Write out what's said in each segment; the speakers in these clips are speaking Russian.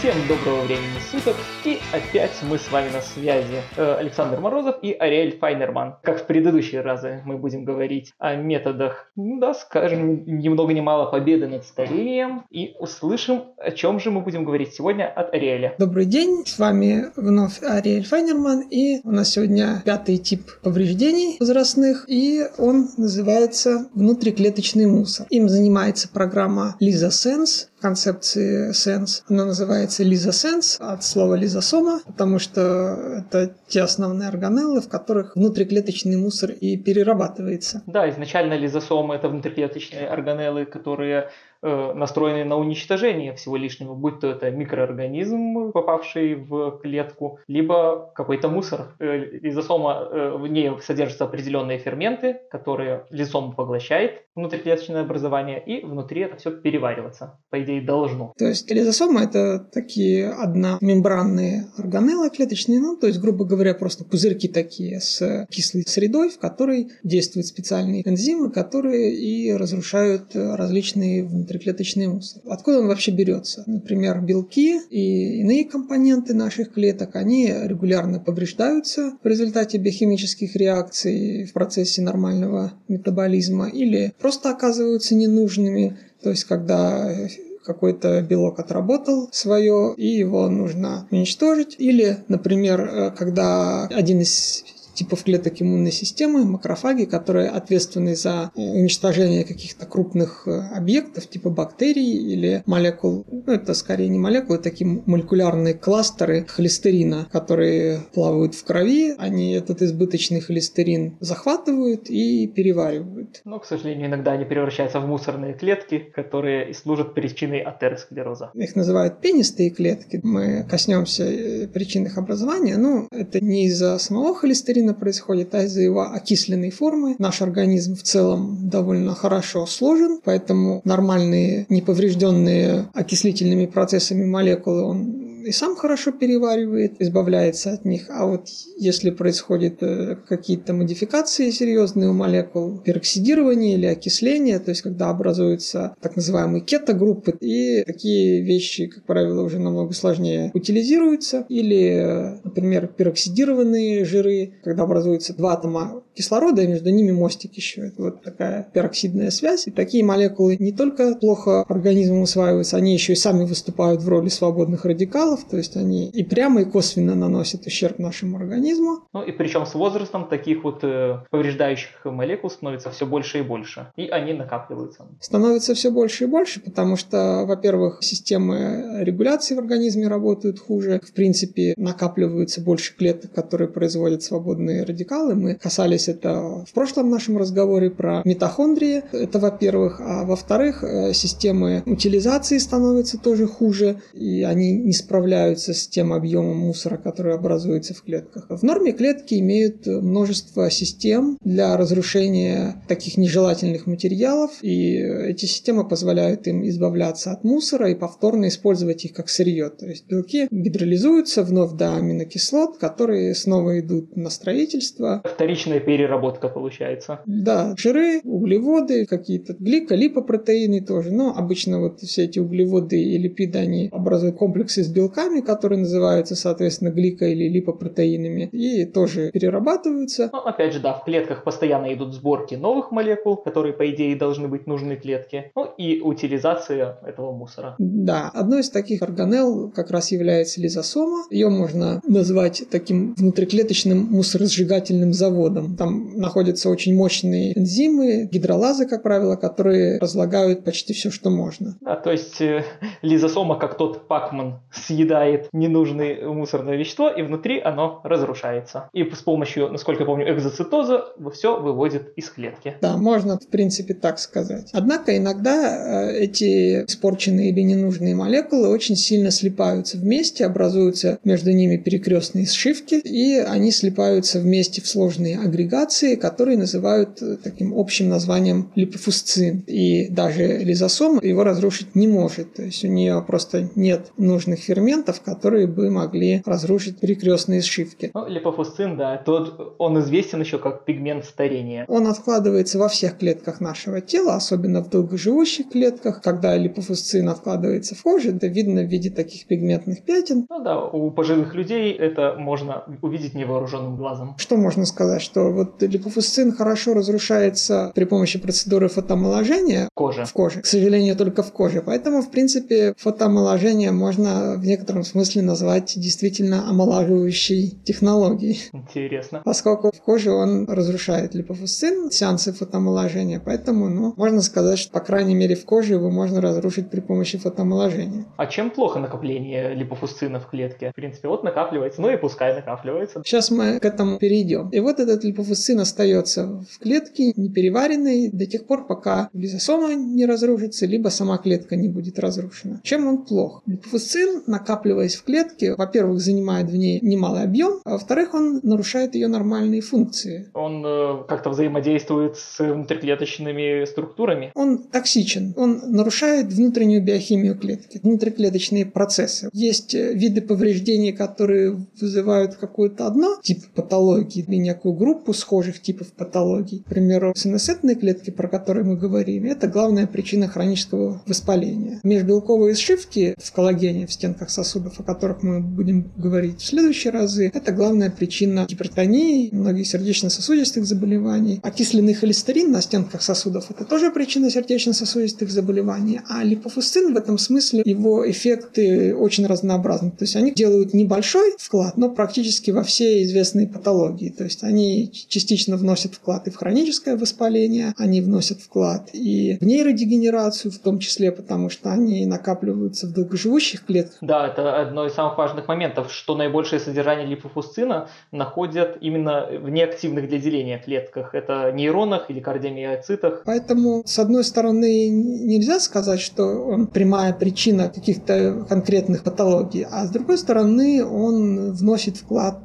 Всем доброго времени суток, и опять мы с вами на связи. Э, Александр Морозов и Ариэль Файнерман. Как в предыдущие разы мы будем говорить о методах, ну да, скажем, ни много ни мало победы над старением, и услышим, о чем же мы будем говорить сегодня от Ариэля. Добрый день, с вами вновь Ариэль Файнерман, и у нас сегодня пятый тип повреждений возрастных, и он называется внутриклеточный мусор. Им занимается программа Lisa Sense, концепции Sense. Она называется лизосенс от слова лизосома, потому что это те основные органеллы, в которых внутриклеточный мусор и перерабатывается. Да, изначально лизосомы это внутриклеточные органеллы, которые Э, настроены на уничтожение всего лишнего, будь то это микроорганизм, попавший в клетку, либо какой-то мусор. Э, лизосома, э, в ней содержатся определенные ферменты, которые лизосома поглощает внутриклеточное образование, и внутри это все перевариваться, по идее, должно. То есть лизосома это такие одномембранные органеллы клеточные, ну, то есть, грубо говоря, просто пузырьки такие с кислой средой, в которой действуют специальные энзимы, которые и разрушают различные внутренние внутриклеточный мусор. Откуда он вообще берется? Например, белки и иные компоненты наших клеток, они регулярно повреждаются в результате биохимических реакций в процессе нормального метаболизма или просто оказываются ненужными. То есть, когда какой-то белок отработал свое, и его нужно уничтожить. Или, например, э, когда один из типов клеток иммунной системы, макрофаги, которые ответственны за уничтожение каких-то крупных э, объектов, типа бактерий или молекул. Ну, это скорее не молекулы, такие молекулярные кластеры холестерина, которые плавают в крови. Они этот избыточный холестерин захватывают и переваривают. Но, к сожалению, иногда они превращаются в мусорные клетки, которые и служат причиной атеросклероза. Их называют пенистые клетки. Мы коснемся э, причин их образования, но это не из-за самого холестерина, причина происходит, а из-за его окисленной формы. Наш организм в целом довольно хорошо сложен, поэтому нормальные, неповрежденные окислительными процессами молекулы он и сам хорошо переваривает, избавляется от них. А вот если происходят э, какие-то модификации серьезные у молекул, пероксидирование или окисление, то есть когда образуются так называемые кетогруппы, и такие вещи, как правило, уже намного сложнее утилизируются, или, например, пероксидированные жиры, когда образуются два атома кислорода, и между ними мостик еще. Это вот такая пероксидная связь. И такие молекулы не только плохо организмом усваиваются, они еще и сами выступают в роли свободных радикалов, то есть они и прямо, и косвенно наносят ущерб нашему организму. Ну и причем с возрастом таких вот э, повреждающих молекул становится все больше и больше, и они накапливаются. Становится все больше и больше, потому что, во-первых, системы регуляции в организме работают хуже, в принципе, накапливаются больше клеток, которые производят свободные радикалы. Мы касались это в прошлом нашем разговоре про митохондрии. Это во-первых. А во-вторых, э, системы утилизации становятся тоже хуже, и они не справляются с тем объемом мусора, который образуется в клетках. В норме клетки имеют множество систем для разрушения таких нежелательных материалов, и эти системы позволяют им избавляться от мусора и повторно использовать их как сырье. То есть белки гидролизуются вновь до аминокислот, которые снова идут на строительство. Вторичная переработка получается. Да, жиры, углеводы, какие-то гликолипопротеины тоже. Но обычно вот все эти углеводы и липиды, они образуют комплексы с белками, которые называются, соответственно, глико- или липопротеинами, и тоже перерабатываются. Ну, опять же, да, в клетках постоянно идут сборки новых молекул, которые, по идее, должны быть нужны клетке, ну и утилизация этого мусора. Да, одной из таких органелл как раз является лизосома. Ее можно назвать таким внутриклеточным мусоросжигательным заводом. Там находятся очень мощные энзимы, гидролазы, как правило, которые разлагают почти все, что можно. Да, то есть э, лизосома, как тот пакман, съедает ненужное мусорное вещество, и внутри оно разрушается. И с помощью, насколько я помню, экзоцитоза все выводит из клетки. Да, можно, в принципе, так сказать. Однако иногда э, эти испорченные или ненужные молекулы очень сильно слипаются вместе, образуются между ними перекрестные сшивки, и они слипаются вместе в сложные агрегации, которые называют э, таким общим названием липофусцин. И даже лизосом его разрушить не может. То есть у нее просто нет нужных ферментов, фрагментов, которые бы могли разрушить перекрестные сшивки. Ну, липофусцин, да, тот, он известен еще как пигмент старения. Он откладывается во всех клетках нашего тела, особенно в долгоживущих клетках. Когда липофусцин откладывается в коже, это видно в виде таких пигментных пятен. Ну да, у пожилых людей это можно увидеть невооруженным глазом. Что можно сказать? Что вот липофусцин хорошо разрушается при помощи процедуры фотоомоложения Кожа. в коже. К сожалению, только в коже. Поэтому, в принципе, фотоомоложение можно в некотором смысле назвать действительно омолаживающей технологией. Интересно. Поскольку в коже он разрушает липофусцин, сеансы фотоомоложения. Поэтому, ну, можно сказать, что, по крайней мере, в коже его можно разрушить при помощи фотоомоложения. А чем плохо накопление липофусцина в клетке? В принципе, вот накапливается, ну и пускай накапливается. Сейчас мы к этому перейдем. И вот этот липофусцин остается в клетке непереваренной до тех пор, пока лизосома не разрушится, либо сама клетка не будет разрушена. Чем он плох? Липофусцин, накапливаясь в клетке, во-первых, занимает в ней немалый объем, а во-вторых, он нарушает ее нормальные функции. Он э, как-то взаимодействует с внутриклеточными структурами. Он токсичен, он нарушает внутреннюю биохимию клетки, внутриклеточные процессы. Есть э, виды повреждений, которые вызывают какую-то одно тип патологии или некую группу схожих типов патологий. К примеру, синусетные клетки, про которые мы говорим, это главная причина хронического воспаления. Межбелковые сшивки в коллагене, в стенках сосудов, о которых мы будем говорить в следующие разы, это главная причина гипертонии, многих сердечно-сосудистых заболеваний. Окисленный холестерин на стенках сосудов – это тоже причина сердечно-сосудистых заболеваний. А липофусцин в этом смысле, его эффекты очень разнообразны. То есть они делают небольшой вклад, но практически во все известные патологии. То есть они частично вносят вклад и в хроническое воспаление, они вносят вклад и в нейродегенерацию, в том числе потому, что они накапливаются в долгоживущих клетках. Да, это одно из самых важных моментов, что наибольшее содержание липофусцина находят именно в неактивных для деления клетках. Это нейронах или кардиомиоцитах. Поэтому, с одной стороны, нельзя сказать, что он прямая причина каких-то конкретных патологий, а с другой стороны, он вносит вклад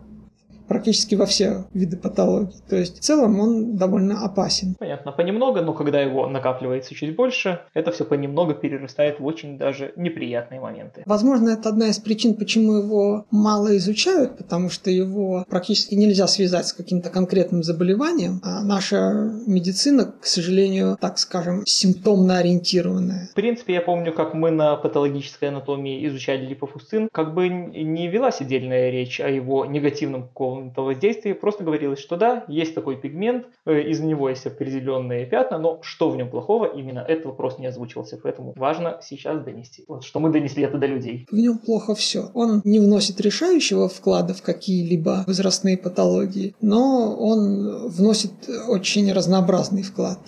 практически во все виды патологий. То есть в целом он довольно опасен. Понятно, понемногу, но когда его накапливается чуть больше, это все понемногу перерастает в очень даже неприятные моменты. Возможно, это одна из причин, почему его мало изучают, потому что его практически нельзя связать с каким-то конкретным заболеванием, а наша медицина, к сожалению, так скажем, симптомно ориентированная. В принципе, я помню, как мы на патологической анатомии изучали липофусцин, как бы не велась отдельная речь о его негативном каком каком-то просто говорилось, что да, есть такой пигмент, э, из него есть определенные пятна, но что в нем плохого, именно этот вопрос не озвучивался, поэтому важно сейчас донести, вот, что мы донесли это до людей. В нем плохо все. Он не вносит решающего вклада в какие-либо возрастные патологии, но он вносит очень разнообразный вклад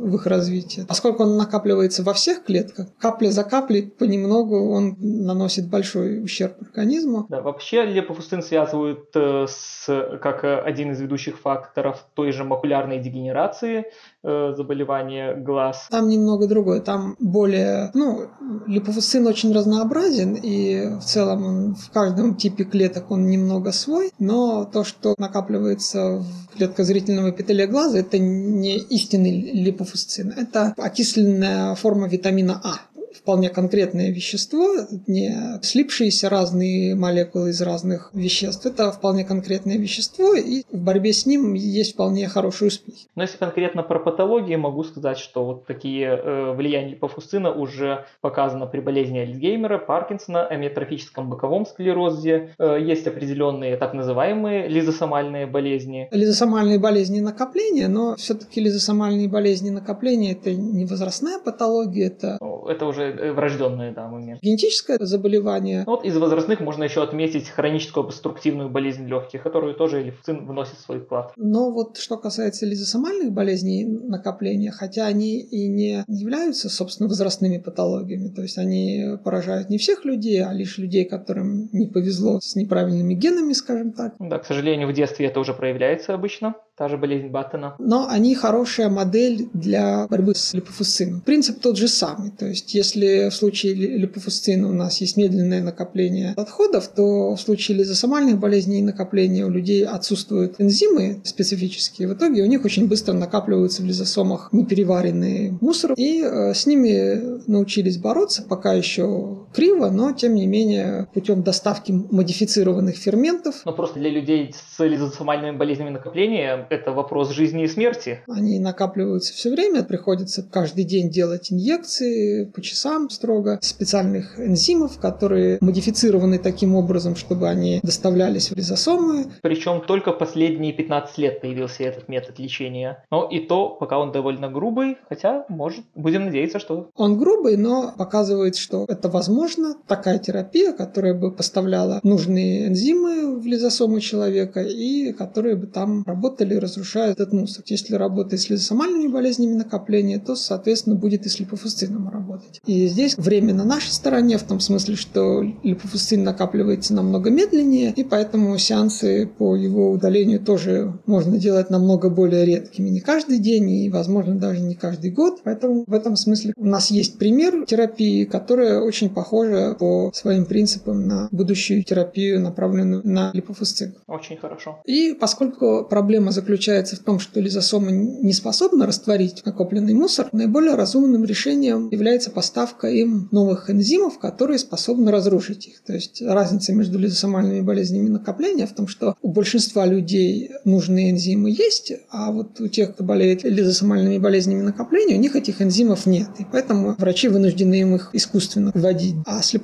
в их развитие. Поскольку он накапливается во всех клетках, капля за каплей понемногу он наносит большой ущерб организму. Да, вообще липофустин связывают э, с, как один из ведущих факторов той же макулярной дегенерации, э, заболевания глаз. Там немного другое. Там более... Ну, липофусцин очень разнообразен, и в целом он в каждом типе клеток он немного свой, но то, что накапливается в клетках зрительного эпителия глаза, это не истинный липофусцин. Это окисленная форма витамина А вполне конкретное вещество, не слипшиеся разные молекулы из разных веществ. Это вполне конкретное вещество, и в борьбе с ним есть вполне хороший успех. Но если конкретно про патологии, могу сказать, что вот такие э, влияния липофусцина уже показано при болезни Альцгеймера, Паркинсона, амиотрофическом боковом склерозе. Э, есть определенные так называемые лизосомальные болезни. Лизосомальные болезни накопления, но все-таки лизосомальные болезни накопления это не возрастная патология, это... Это уже Э, врожденные, да, моменты. Генетическое заболевание. Ну, вот из возрастных можно еще отметить хроническую обструктивную болезнь легких, которую тоже лифцин вносит в свой вклад. Но вот что касается лизосомальных болезней накопления, хотя они и не являются, собственно, возрастными патологиями, то есть они поражают не всех людей, а лишь людей, которым не повезло с неправильными генами, скажем так. Да, к сожалению, в детстве это уже проявляется обычно та же болезнь Баттона. Но они хорошая модель для борьбы с липофусцином. Принцип тот же самый. То есть, если в случае липофусцина у нас есть медленное накопление отходов, то в случае лизосомальных болезней накопления у людей отсутствуют энзимы специфические. В итоге у них очень быстро накапливаются в лизосомах непереваренный мусор. И э, с ними научились бороться, пока еще криво, но тем не менее путем доставки модифицированных ферментов. Но просто для людей с лизосомальными болезнями накопления это вопрос жизни и смерти. Они накапливаются все время, приходится каждый день делать инъекции по часам строго специальных энзимов, которые модифицированы таким образом, чтобы они доставлялись в лизосомы. Причем только последние 15 лет появился этот метод лечения. Но и то, пока он довольно грубый, хотя, может, будем надеяться, что... Он грубый, но показывает, что это возможно. Такая терапия, которая бы поставляла нужные энзимы в лизосомы человека и которые бы там работали разрушают этот мусор. Если работает с лизосомальными болезнями накопления, то, соответственно, будет и с липофусцином работать. И здесь время на нашей стороне, в том смысле, что липофусцин накапливается намного медленнее, и поэтому сеансы по его удалению тоже можно делать намного более редкими. Не каждый день и, возможно, даже не каждый год. Поэтому в этом смысле у нас есть пример терапии, которая очень похожа по своим принципам на будущую терапию, направленную на липофусцин. Очень хорошо. И поскольку проблема заключается в том, что лизосомы не способны растворить накопленный мусор, наиболее разумным решением является поставка им новых энзимов, которые способны разрушить их. То есть разница между лизосомальными болезнями накопления в том, что у большинства людей нужные энзимы есть, а вот у тех, кто болеет лизосомальными болезнями накопления, у них этих энзимов нет. И поэтому врачи вынуждены им их искусственно вводить. А с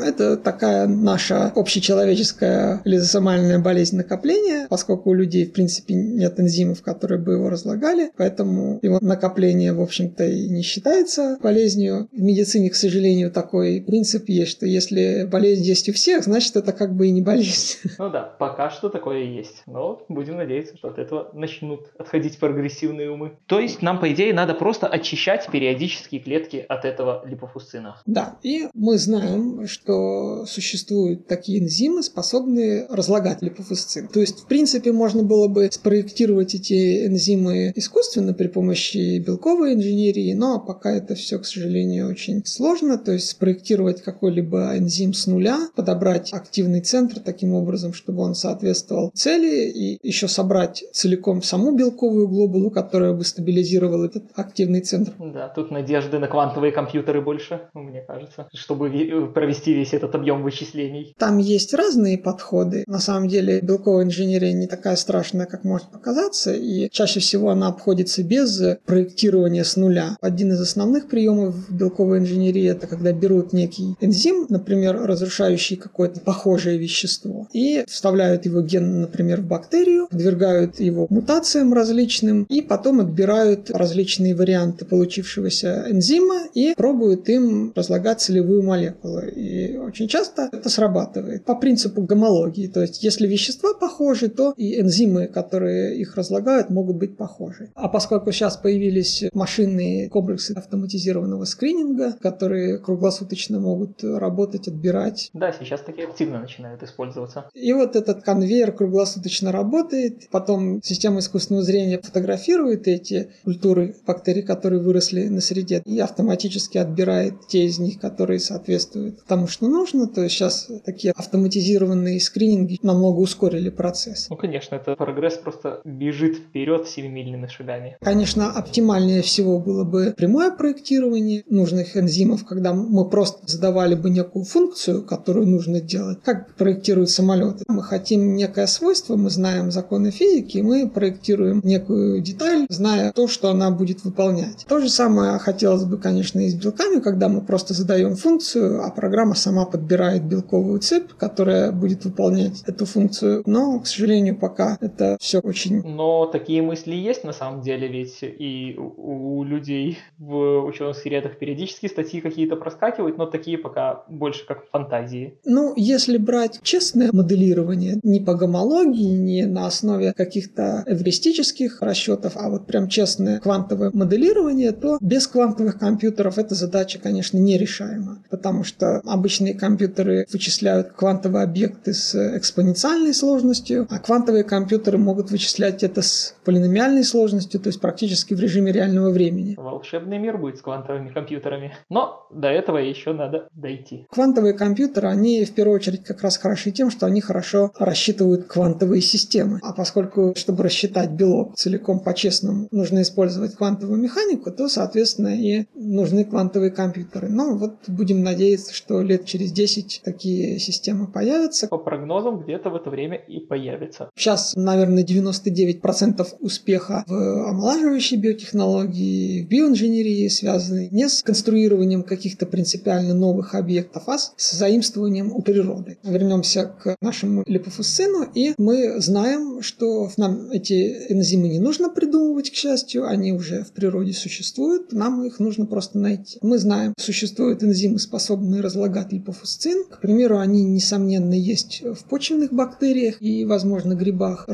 это такая наша общечеловеческая лизосомальная болезнь накопления, поскольку у людей, в принципе, нет энзимов, которые бы его разлагали, поэтому его накопление, в общем-то, и не считается болезнью. В медицине, к сожалению, такой принцип есть, что если болезнь есть у всех, значит, это как бы и не болезнь. Ну да, пока что такое и есть. Но будем надеяться, что от этого начнут отходить прогрессивные умы. То есть нам, по идее, надо просто очищать периодически клетки от этого липофусцина. Да, и мы знаем, что существуют такие энзимы, способные разлагать липофусцин. То есть, в принципе, можно было бы спроектировать эти энзимы искусственно при помощи белковой инженерии, но пока это все, к сожалению, очень сложно. То есть спроектировать какой-либо энзим с нуля, подобрать активный центр таким образом, чтобы он соответствовал цели, и еще собрать целиком саму белковую глобулу, которая бы стабилизировала этот активный центр. Да, тут надежды на квантовые компьютеры больше, мне кажется, чтобы провести весь этот объем вычислений. Там есть разные подходы. На самом деле белковая инженерия не такая страшная, как может показаться, и чаще всего она обходится без проектирования с нуля. Один из основных приемов белковой инженерии это когда берут некий энзим, например, разрушающий какое-то похожее вещество, и вставляют его ген, например, в бактерию, подвергают его мутациям различным, и потом отбирают различные варианты получившегося энзима и пробуют им разлагать целевую молекулу. И очень часто это срабатывает по принципу гомологии. То есть, если вещества похожи, то и энзимы, которые их разлагают, могут быть похожи. А поскольку сейчас появились машинные комплексы автоматизированного скрининга, которые круглосуточно могут работать, отбирать. Да, сейчас такие активно начинают использоваться. И вот этот конвейер круглосуточно работает, потом система искусственного зрения фотографирует эти культуры бактерий, которые выросли на среде, и автоматически отбирает те из них, которые соответствуют тому, что нужно. То есть сейчас такие автоматизированные скрининги намного ускорили процесс. Ну, конечно, это прогресс просто бежит вперед семимильными шагами. Конечно, оптимальнее всего было бы прямое проектирование нужных энзимов, когда мы просто задавали бы некую функцию, которую нужно делать. Как проектируют самолеты? Мы хотим некое свойство, мы знаем законы физики, мы проектируем некую деталь, зная то, что она будет выполнять. То же самое хотелось бы, конечно, и с белками, когда мы просто задаем функцию, а программа сама подбирает белковую цепь, которая будет выполнять эту функцию. Но, к сожалению, пока это все очень... Но такие мысли есть на самом деле, ведь и у людей в ученых средах периодически статьи какие-то проскакивают, но такие пока больше как фантазии. Ну, если брать честное моделирование, не по гомологии, не на основе каких-то эвристических расчетов, а вот прям честное квантовое моделирование, то без квантовых компьютеров эта задача, конечно, нерешаема, потому что обычные компьютеры вычисляют квантовые объекты с экспоненциальной сложностью, а квантовые компьютеры могут могут вычислять это с полиномиальной сложностью, то есть практически в режиме реального времени. Волшебный мир будет с квантовыми компьютерами. Но до этого еще надо дойти. Квантовые компьютеры, они в первую очередь как раз хороши тем, что они хорошо рассчитывают квантовые системы. А поскольку, чтобы рассчитать белок целиком по-честному, нужно использовать квантовую механику, то, соответственно, и нужны квантовые компьютеры. Но вот будем надеяться, что лет через 10 такие системы появятся. По прогнозам, где-то в это время и появится. Сейчас, наверное, 99% успеха в омолаживающей биотехнологии, в биоинженерии связаны не с конструированием каких-то принципиально новых объектов, а с заимствованием у природы. Вернемся к нашему липофусцину, и мы знаем, что нам эти энзимы не нужно придумывать, к счастью, они уже в природе существуют, нам их нужно просто найти. Мы знаем, существуют энзимы, способные разлагать липофусцин. К примеру, они, несомненно, есть в почвенных бактериях и, возможно, грибах,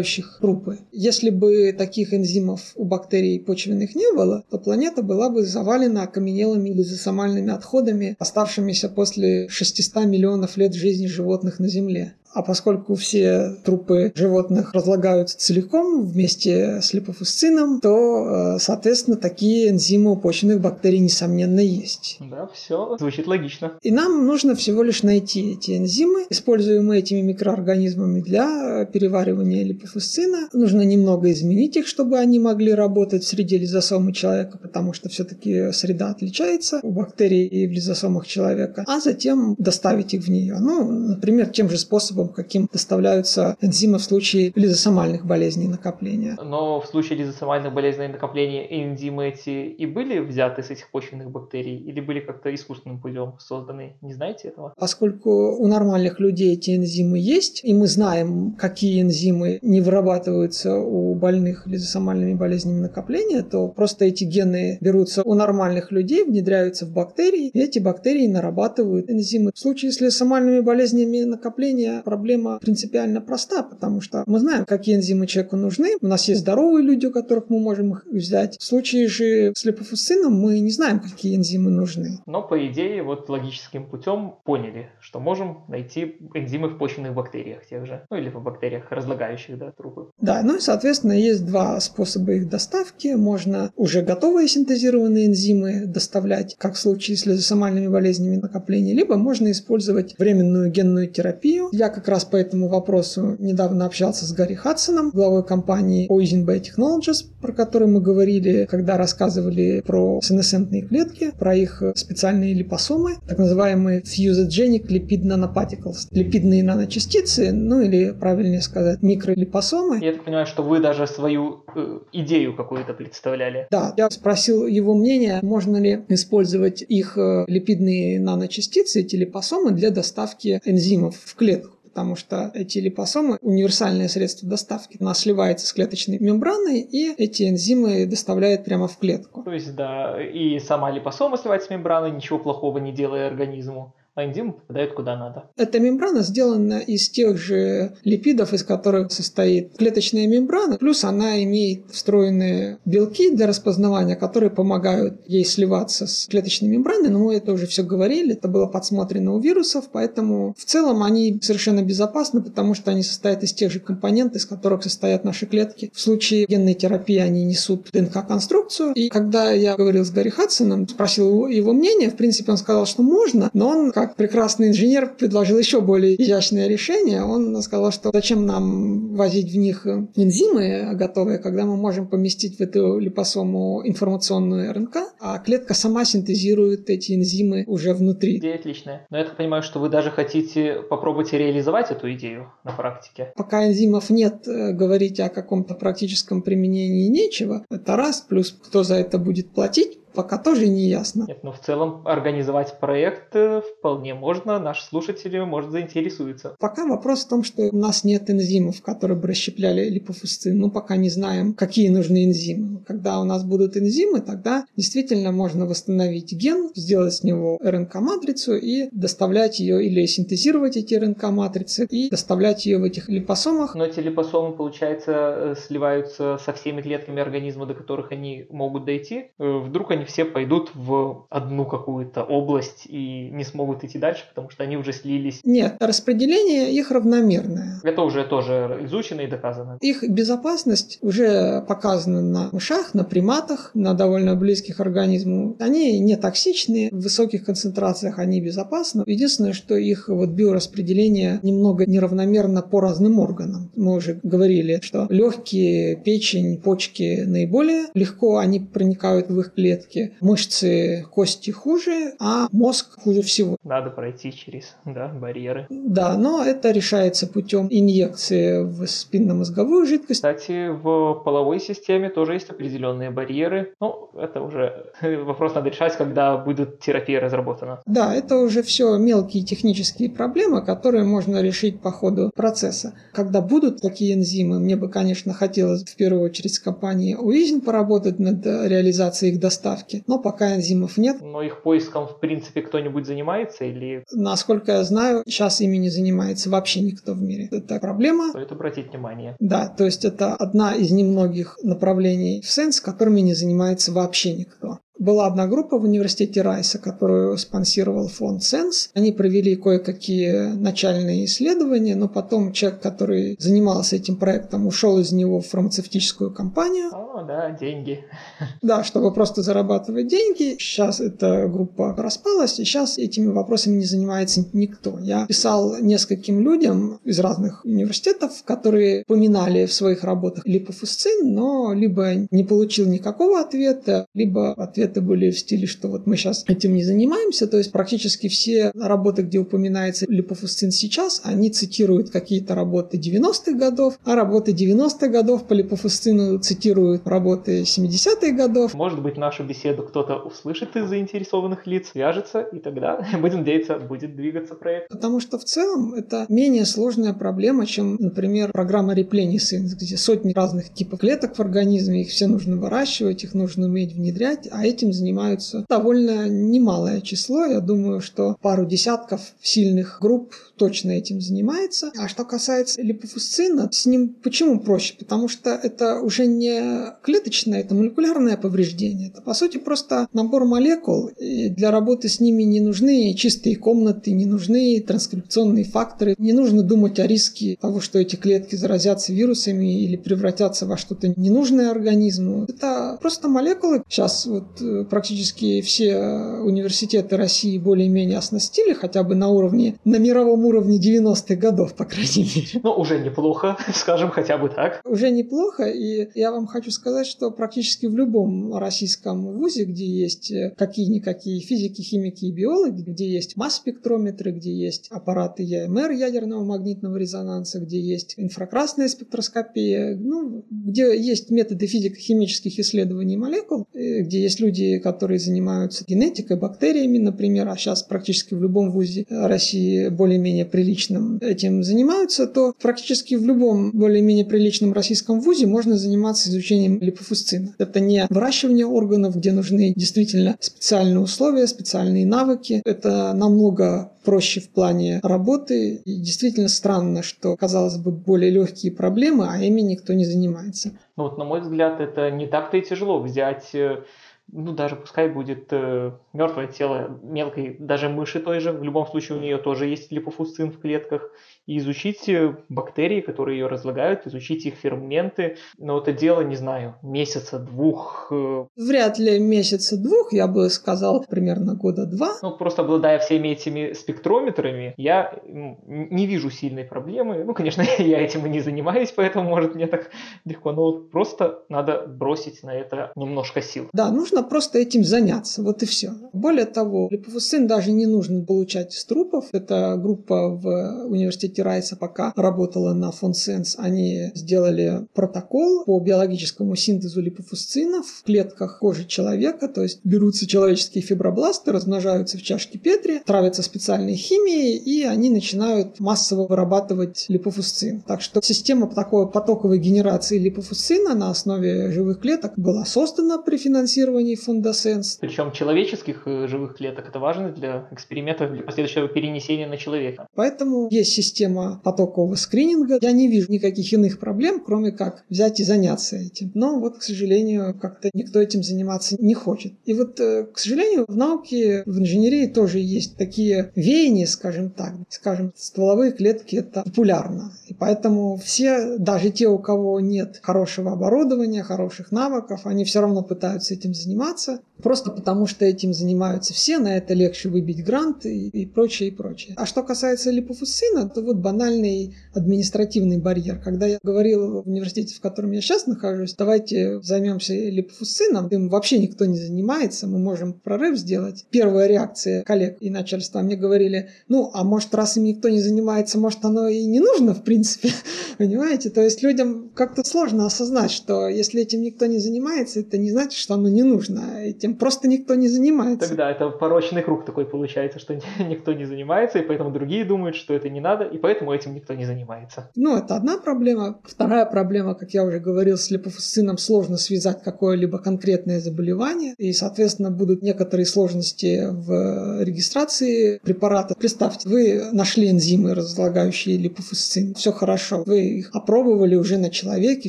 разлагающих трупы. Если бы таких энзимов у бактерий почвенных не было, то планета была бы завалена окаменелыми лизосомальными отходами, оставшимися после 600 миллионов лет жизни животных на Земле. А поскольку все трупы животных разлагаются целиком вместе с липофусцином, то, э, соответственно, такие энзимы у почвенных бактерий, несомненно, есть. Да, все звучит логично. И нам нужно всего лишь найти эти энзимы, используемые этими микроорганизмами для переваривания липофусцина. Нужно немного изменить их, чтобы они могли работать в среде лизосомы человека, потому что все-таки среда отличается у бактерий и в лизосомах человека, а затем доставить их в нее. Ну, например, тем же способом способом, каким доставляются энзимы в случае лизосомальных болезней накопления. Но в случае лизосомальных болезней накопления энзимы эти и были взяты с этих почвенных бактерий или были как-то искусственным путем созданы? Не знаете этого? Поскольку у нормальных людей эти энзимы есть, и мы знаем, какие энзимы не вырабатываются у больных лизосомальными болезнями накопления, то просто эти гены берутся у нормальных людей, внедряются в бактерии, и эти бактерии нарабатывают энзимы. В случае с лизосомальными болезнями накопления проблема принципиально проста, потому что мы знаем, какие энзимы человеку нужны. У нас есть здоровые люди, у которых мы можем их взять. В случае же с липофусцином мы не знаем, какие энзимы нужны. Но, по идее, вот логическим путем поняли, что можем найти энзимы в почвенных бактериях тех же. Ну, или в бактериях, разлагающих да, трупы. Да, ну и, соответственно, есть два способа их доставки. Можно уже готовые синтезированные энзимы доставлять, как в случае с лизосомальными болезнями накопления, либо можно использовать временную генную терапию. Я как раз по этому вопросу недавно общался с Гарри Хадсоном, главой компании Poison Biotechnologies, про которую мы говорили, когда рассказывали про сенесцентные клетки, про их специальные липосомы, так называемые fusogenic lipid nanoparticles, липидные наночастицы, ну или, правильнее сказать, микролипосомы. Я так понимаю, что вы даже свою э, идею какую-то представляли. Да, я спросил его мнение, можно ли использовать их э, липидные наночастицы, эти липосомы, для доставки энзимов в клетку потому что эти липосомы – универсальное средство доставки. Она сливается с клеточной мембраной, и эти энзимы доставляют прямо в клетку. То есть, да, и сама липосома сливается с мембраной, ничего плохого не делая организму а энзимы куда надо. Эта мембрана сделана из тех же липидов, из которых состоит клеточная мембрана, плюс она имеет встроенные белки для распознавания, которые помогают ей сливаться с клеточной мембраной, но мы это уже все говорили, это было подсмотрено у вирусов, поэтому в целом они совершенно безопасны, потому что они состоят из тех же компонентов, из которых состоят наши клетки. В случае генной терапии они несут ДНК-конструкцию, и когда я говорил с Гарри Хадсоном, спросил его мнение, в принципе он сказал, что можно, но он как прекрасный инженер предложил еще более изящное решение. Он сказал, что зачем нам возить в них энзимы готовые, когда мы можем поместить в эту липосому информационную РНК, а клетка сама синтезирует эти энзимы уже внутри. Идея отличная. Но я так понимаю, что вы даже хотите попробовать реализовать эту идею на практике. Пока энзимов нет, э, говорить о каком-то практическом применении нечего. Это раз. Плюс кто за это будет платить, пока тоже не ясно. Нет, но ну, в целом организовать проект э, вполне можно, наши слушатели, может, заинтересуются. Пока вопрос в том, что у нас нет энзимов, которые бы расщепляли липофусцин. Ну, пока не знаем, какие нужны энзимы. Когда у нас будут энзимы, тогда действительно можно восстановить ген, сделать с него РНК-матрицу и доставлять ее или синтезировать эти РНК-матрицы и доставлять ее в этих липосомах. Но эти липосомы, получается, э, сливаются со всеми клетками организма, до которых они могут дойти. Э, вдруг они они все пойдут в одну какую-то область и не смогут идти дальше, потому что они уже слились. Нет, распределение их равномерное. Это уже тоже изучено и доказано. Их безопасность уже показана на мышах, на приматах, на довольно близких организму. Они не токсичные, в высоких концентрациях они безопасны. Единственное, что их вот биораспределение немного неравномерно по разным органам. Мы уже говорили, что легкие, печень, почки наиболее легко они проникают в их клетки. Мышцы, кости хуже, а мозг хуже всего. Надо пройти через да, барьеры. Да, но это решается путем инъекции в спинномозговую жидкость. Кстати, в половой системе тоже есть определенные барьеры. Ну, это уже вопрос надо решать, когда будет терапия разработана. Да, это уже все мелкие технические проблемы, которые можно решить по ходу процесса. Когда будут такие энзимы, мне бы, конечно, хотелось в первую очередь с компанией Уизин поработать над реализацией их доставки, но пока энзимов нет. Но их поиском, в принципе, кто-нибудь занимается или... Насколько я знаю, сейчас ими не занимается вообще никто в мире. Это проблема. Стоит обратить внимание. Да, то есть это одна из немногих направлений в сенс, которыми не занимается вообще никто. Была одна группа в университете Райса, которую спонсировал фонд Сенс. Они провели кое-какие начальные исследования, но потом человек, который занимался этим проектом, ушел из него в фармацевтическую компанию. О, да, деньги. Да, чтобы просто зарабатывать деньги. Сейчас эта группа распалась, и сейчас этими вопросами не занимается никто. Я писал нескольким людям из разных университетов, которые поминали в своих работах липофусцин, но либо не получил никакого ответа, либо ответ это были в стиле, что вот мы сейчас этим не занимаемся, то есть практически все работы, где упоминается липофусцин сейчас, они цитируют какие-то работы 90-х годов, а работы 90-х годов по липофусцину цитируют работы 70-х годов. Может быть, нашу беседу кто-то услышит из заинтересованных лиц, свяжется, и тогда, будем надеяться, будет двигаться проект. Потому что в целом это менее сложная проблема, чем, например, программа репленисы, где сотни разных типов клеток в организме, их все нужно выращивать, их нужно уметь внедрять, а этим занимаются довольно немалое число. Я думаю, что пару десятков сильных групп точно этим занимается. А что касается липофусцина, с ним почему проще? Потому что это уже не клеточное, это молекулярное повреждение. Это, по сути, просто набор молекул. И для работы с ними не нужны чистые комнаты, не нужны транскрипционные факторы. Не нужно думать о риске того, что эти клетки заразятся вирусами или превратятся во что-то ненужное организму. Это просто молекулы. Сейчас вот практически все университеты России более-менее оснастили, хотя бы на уровне, на мировом уровне 90-х годов, по крайней мере. Ну, уже неплохо, скажем, хотя бы так. Уже неплохо, и я вам хочу сказать, что практически в любом российском вузе, где есть какие-никакие физики, химики и биологи, где есть масс-спектрометры, где есть аппараты ЯМР, ядерного магнитного резонанса, где есть инфракрасная спектроскопия, ну, где есть методы физико-химических исследований молекул, э, где есть люди, люди, которые занимаются генетикой, бактериями, например, а сейчас практически в любом вузе России более-менее приличным этим занимаются, то практически в любом более-менее приличном российском вузе можно заниматься изучением липофусцина. Это не выращивание органов, где нужны действительно специальные условия, специальные навыки. Это намного проще в плане работы. И действительно странно, что, казалось бы, более легкие проблемы, а ими никто не занимается. Ну вот, на мой взгляд, это не так-то и тяжело взять э, ну, даже пускай будет э, мертвое тело мелкой, даже мыши той же, в любом случае у нее тоже есть липофусцин в клетках, и изучить э, бактерии, которые ее разлагают, изучить их ферменты, но это дело, не знаю, месяца, двух. Э... Вряд ли месяца, двух, я бы сказал, примерно года два. Ну, просто обладая всеми этими спектрометрами, я не вижу сильной проблемы. Ну, конечно, я этим и не занимаюсь, поэтому, может, мне так легко, но вот просто надо бросить на это немножко сил. Да, нужно просто этим заняться, вот и все. Более того, липофусцин даже не нужно получать из трупов. Эта группа в университете Райса пока работала на Фонсенс. Они сделали протокол по биологическому синтезу липофусцина в клетках кожи человека, то есть берутся человеческие фибробласты, размножаются в чашке Петри, травятся специальной химией, и они начинают массово вырабатывать липофусцин. Так что система такой потоковой генерации липофусцина на основе живых клеток была создана при финансировании Fundasens. Причем человеческих э, живых клеток это важно для экспериментов, для последующего перенесения на человека. Поэтому есть система потокового скрининга. Я не вижу никаких иных проблем, кроме как взять и заняться этим. Но вот, к сожалению, как-то никто этим заниматься не хочет. И вот, э, к сожалению, в науке, в инженерии тоже есть такие веяния, скажем так. Скажем, стволовые клетки это популярно. И поэтому все, даже те, у кого нет хорошего оборудования, хороших навыков, они все равно пытаются этим заниматься. Просто потому, что этим занимаются все, на это легче выбить грант и, и прочее, и прочее. А что касается липофусцина, то вот банальный административный барьер. Когда я говорил в университете, в котором я сейчас нахожусь, давайте займемся липофусцином, им вообще никто не занимается, мы можем прорыв сделать. Первая реакция коллег и начальства мне говорили, ну, а может, раз им никто не занимается, может, оно и не нужно, в принципе, понимаете? То есть людям как-то сложно осознать, что если этим никто не занимается, это не значит, что оно не нужно. Этим этим просто никто не занимается. Тогда это порочный круг такой получается, что никто не занимается, и поэтому другие думают, что это не надо, и поэтому этим никто не занимается. Ну, это одна проблема. Вторая проблема, как я уже говорил, с липофусцином сложно связать какое-либо конкретное заболевание, и, соответственно, будут некоторые сложности в регистрации препарата. Представьте, вы нашли энзимы, разлагающие липофусцин, все хорошо, вы их опробовали уже на человеке,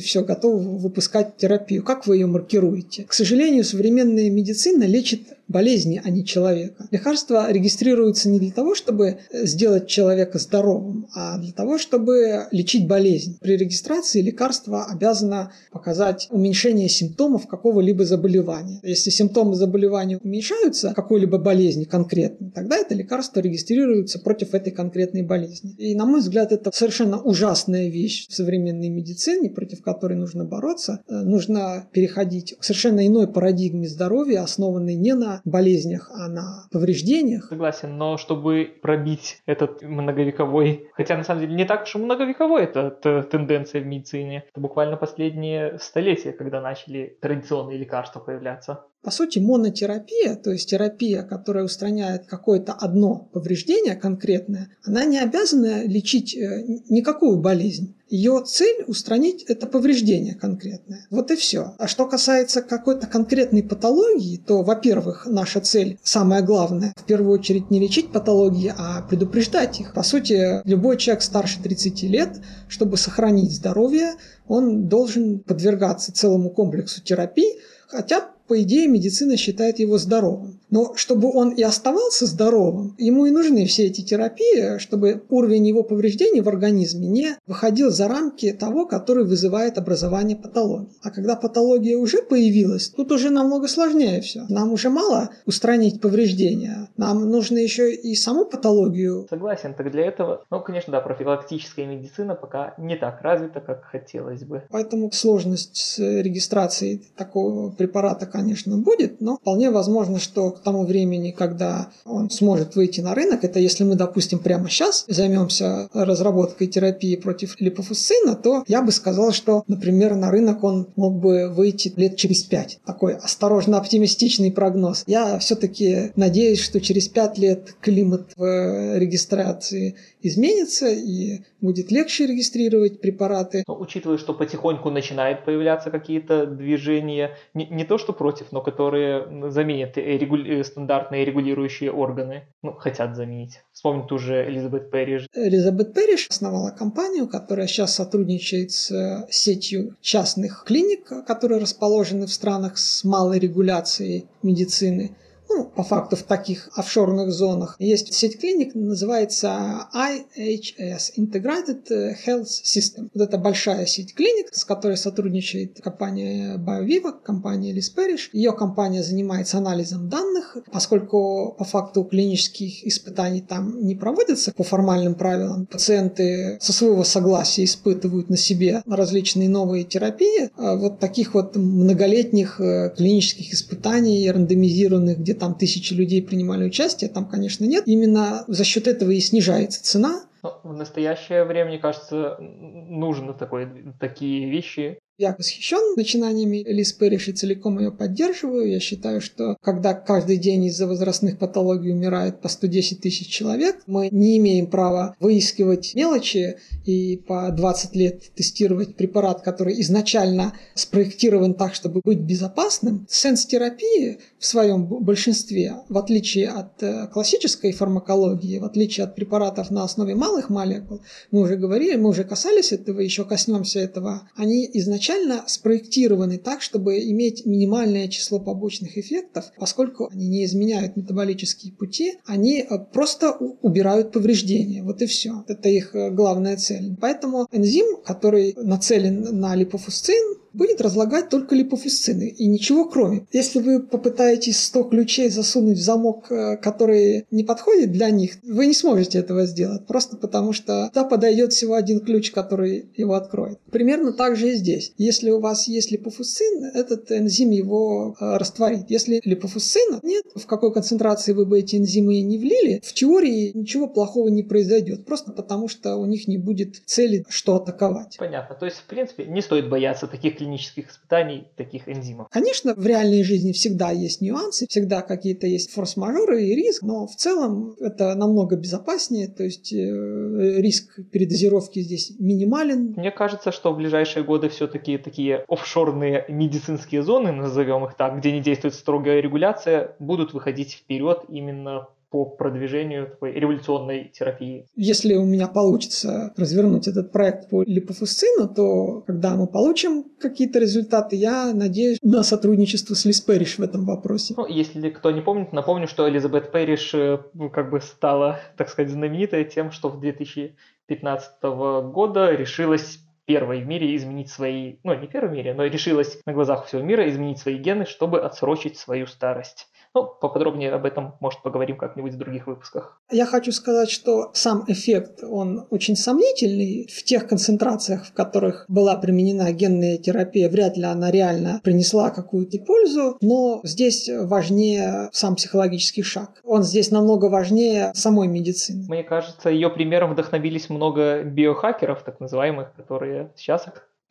все, готовы выпускать терапию. Как вы ее маркируете? К сожалению, медицины медицина лечит болезни, а не человека. Лекарства регистрируются не для того, чтобы сделать человека здоровым, а для того, чтобы лечить болезнь. При регистрации лекарство обязано показать уменьшение симптомов какого-либо заболевания. Если симптомы заболевания уменьшаются какой-либо болезни конкретно, тогда это лекарство регистрируется против этой конкретной болезни. И, на мой взгляд, это совершенно ужасная вещь в современной медицине, против которой нужно бороться. Э, нужно переходить к совершенно иной парадигме здоровья, основанной не на болезнях, а на повреждениях. Согласен, но чтобы пробить этот многовековой, хотя на самом деле не так уж и многовековой это тенденция в медицине, это буквально последние столетия, когда начали традиционные лекарства появляться. По сути, монотерапия, то есть терапия, которая устраняет какое-то одно повреждение конкретное, она не обязана лечить э, никакую болезнь. Ее цель устранить это повреждение конкретное. Вот и все. А что касается какой-то конкретной патологии, то, во-первых, наша цель, самое главное, в первую очередь не лечить патологии, а предупреждать их. По сути, любой человек старше 30 лет, чтобы сохранить здоровье, он должен подвергаться целому комплексу терапий, хотя по идее, медицина считает его здоровым. Но чтобы он и оставался здоровым, ему и нужны все эти терапии, чтобы уровень его повреждений в организме не выходил за рамки того, который вызывает образование патологии. А когда патология уже появилась, тут уже намного сложнее все. Нам уже мало устранить повреждения. Нам нужно еще и саму патологию. Согласен, так для этого, ну, конечно, да, профилактическая медицина пока не так развита, как хотелось бы. Поэтому сложность с регистрацией такого препарата, конечно, будет, но вполне возможно, что тому времени, когда он сможет выйти на рынок, это если мы, допустим, прямо сейчас займемся разработкой терапии против липофусцина, то я бы сказал, что, например, на рынок он мог бы выйти лет через пять. Такой осторожно оптимистичный прогноз. Я все-таки надеюсь, что через пять лет климат в регистрации изменится и будет легче регистрировать препараты. Но, учитывая, что потихоньку начинают появляться какие-то движения, не, не то что против, но которые заменят регули Э, стандартные регулирующие органы, ну, хотят заменить. Вспомнить ту Элизабет Перриш. Элизабет Перриш основала компанию, которая сейчас сотрудничает с э, сетью частных клиник, которые расположены в странах с малой регуляцией медицины ну, по факту в таких офшорных зонах. Есть сеть клиник, называется IHS, Integrated Health System. Вот это большая сеть клиник, с которой сотрудничает компания BioViva, компания Liz. Ее компания занимается анализом данных, поскольку по факту клинических испытаний там не проводятся по формальным правилам. Пациенты со своего согласия испытывают на себе различные новые терапии. А вот таких вот многолетних э, клинических испытаний, рандомизированных где-то там тысячи людей принимали участие, там, конечно, нет. Именно за счет этого и снижается цена, ну, в настоящее время, мне кажется, нужно такое, такие вещи Я восхищен начинаниями Лиз Перриш и целиком ее поддерживаю. Я считаю, что когда каждый день из-за возрастных патологий умирает по 110 тысяч человек, мы не имеем права выискивать мелочи и по 20 лет тестировать препарат, который изначально спроектирован так, чтобы быть безопасным. Сенс-терапии в своем большинстве, в отличие от э, классической фармакологии, в отличие от препаратов на основе малых молекул, мы уже говорили, мы уже касались этого, еще коснемся этого, они изначально спроектированы так, чтобы иметь минимальное число побочных эффектов, поскольку они не изменяют метаболические пути, они э, просто убирают повреждения. Вот и все. Это их э, главная цель. Поэтому энзим, который нацелен на липофусцин, будет разлагать только липофусцины и ничего кроме. Если вы попытаетесь 100 ключей засунуть в замок, э, который не подходит для них, вы не сможете этого сделать, просто потому что туда подойдет всего один ключ, который его откроет. Примерно так же и здесь. Если у вас есть липофусцин, этот энзим его э, растворит. Если липофусцина нет, в какой концентрации вы бы эти энзимы не влили, в теории ничего плохого не произойдет, просто потому что у них не будет цели, что атаковать. Понятно. То есть, в принципе, не стоит бояться таких клинических испытаний таких энзимов. Конечно, в реальной жизни всегда есть нюансы, всегда какие-то есть форс-мажоры и риск, но в целом это намного безопаснее, то есть э, риск передозировки здесь минимален. Мне кажется, что в ближайшие годы все-таки такие офшорные медицинские зоны, назовем их так, где не действует строгая регуляция, будут выходить вперед именно по продвижению такой революционной терапии. Если у меня получится развернуть этот проект по липофусцину, то когда мы получим какие-то результаты, я надеюсь на сотрудничество с Лиз Перриш в этом вопросе. Ну, если кто не помнит, напомню, что Элизабет Перриш э, ну, как бы стала, так сказать, знаменитой тем, что в 2015 года решилась первой в мире изменить свои, ну не первой в мире, но решилась на глазах всего мира изменить свои гены, чтобы отсрочить свою старость. Ну, поподробнее об этом, может, поговорим как-нибудь в других выпусках. Я хочу сказать, что сам эффект, он очень сомнительный. В тех концентрациях, в которых была применена генная терапия, вряд ли она реально принесла какую-то пользу, но здесь важнее сам психологический шаг. Он здесь намного важнее самой медицины. Мне кажется, ее примером вдохновились много биохакеров, так называемых, которые сейчас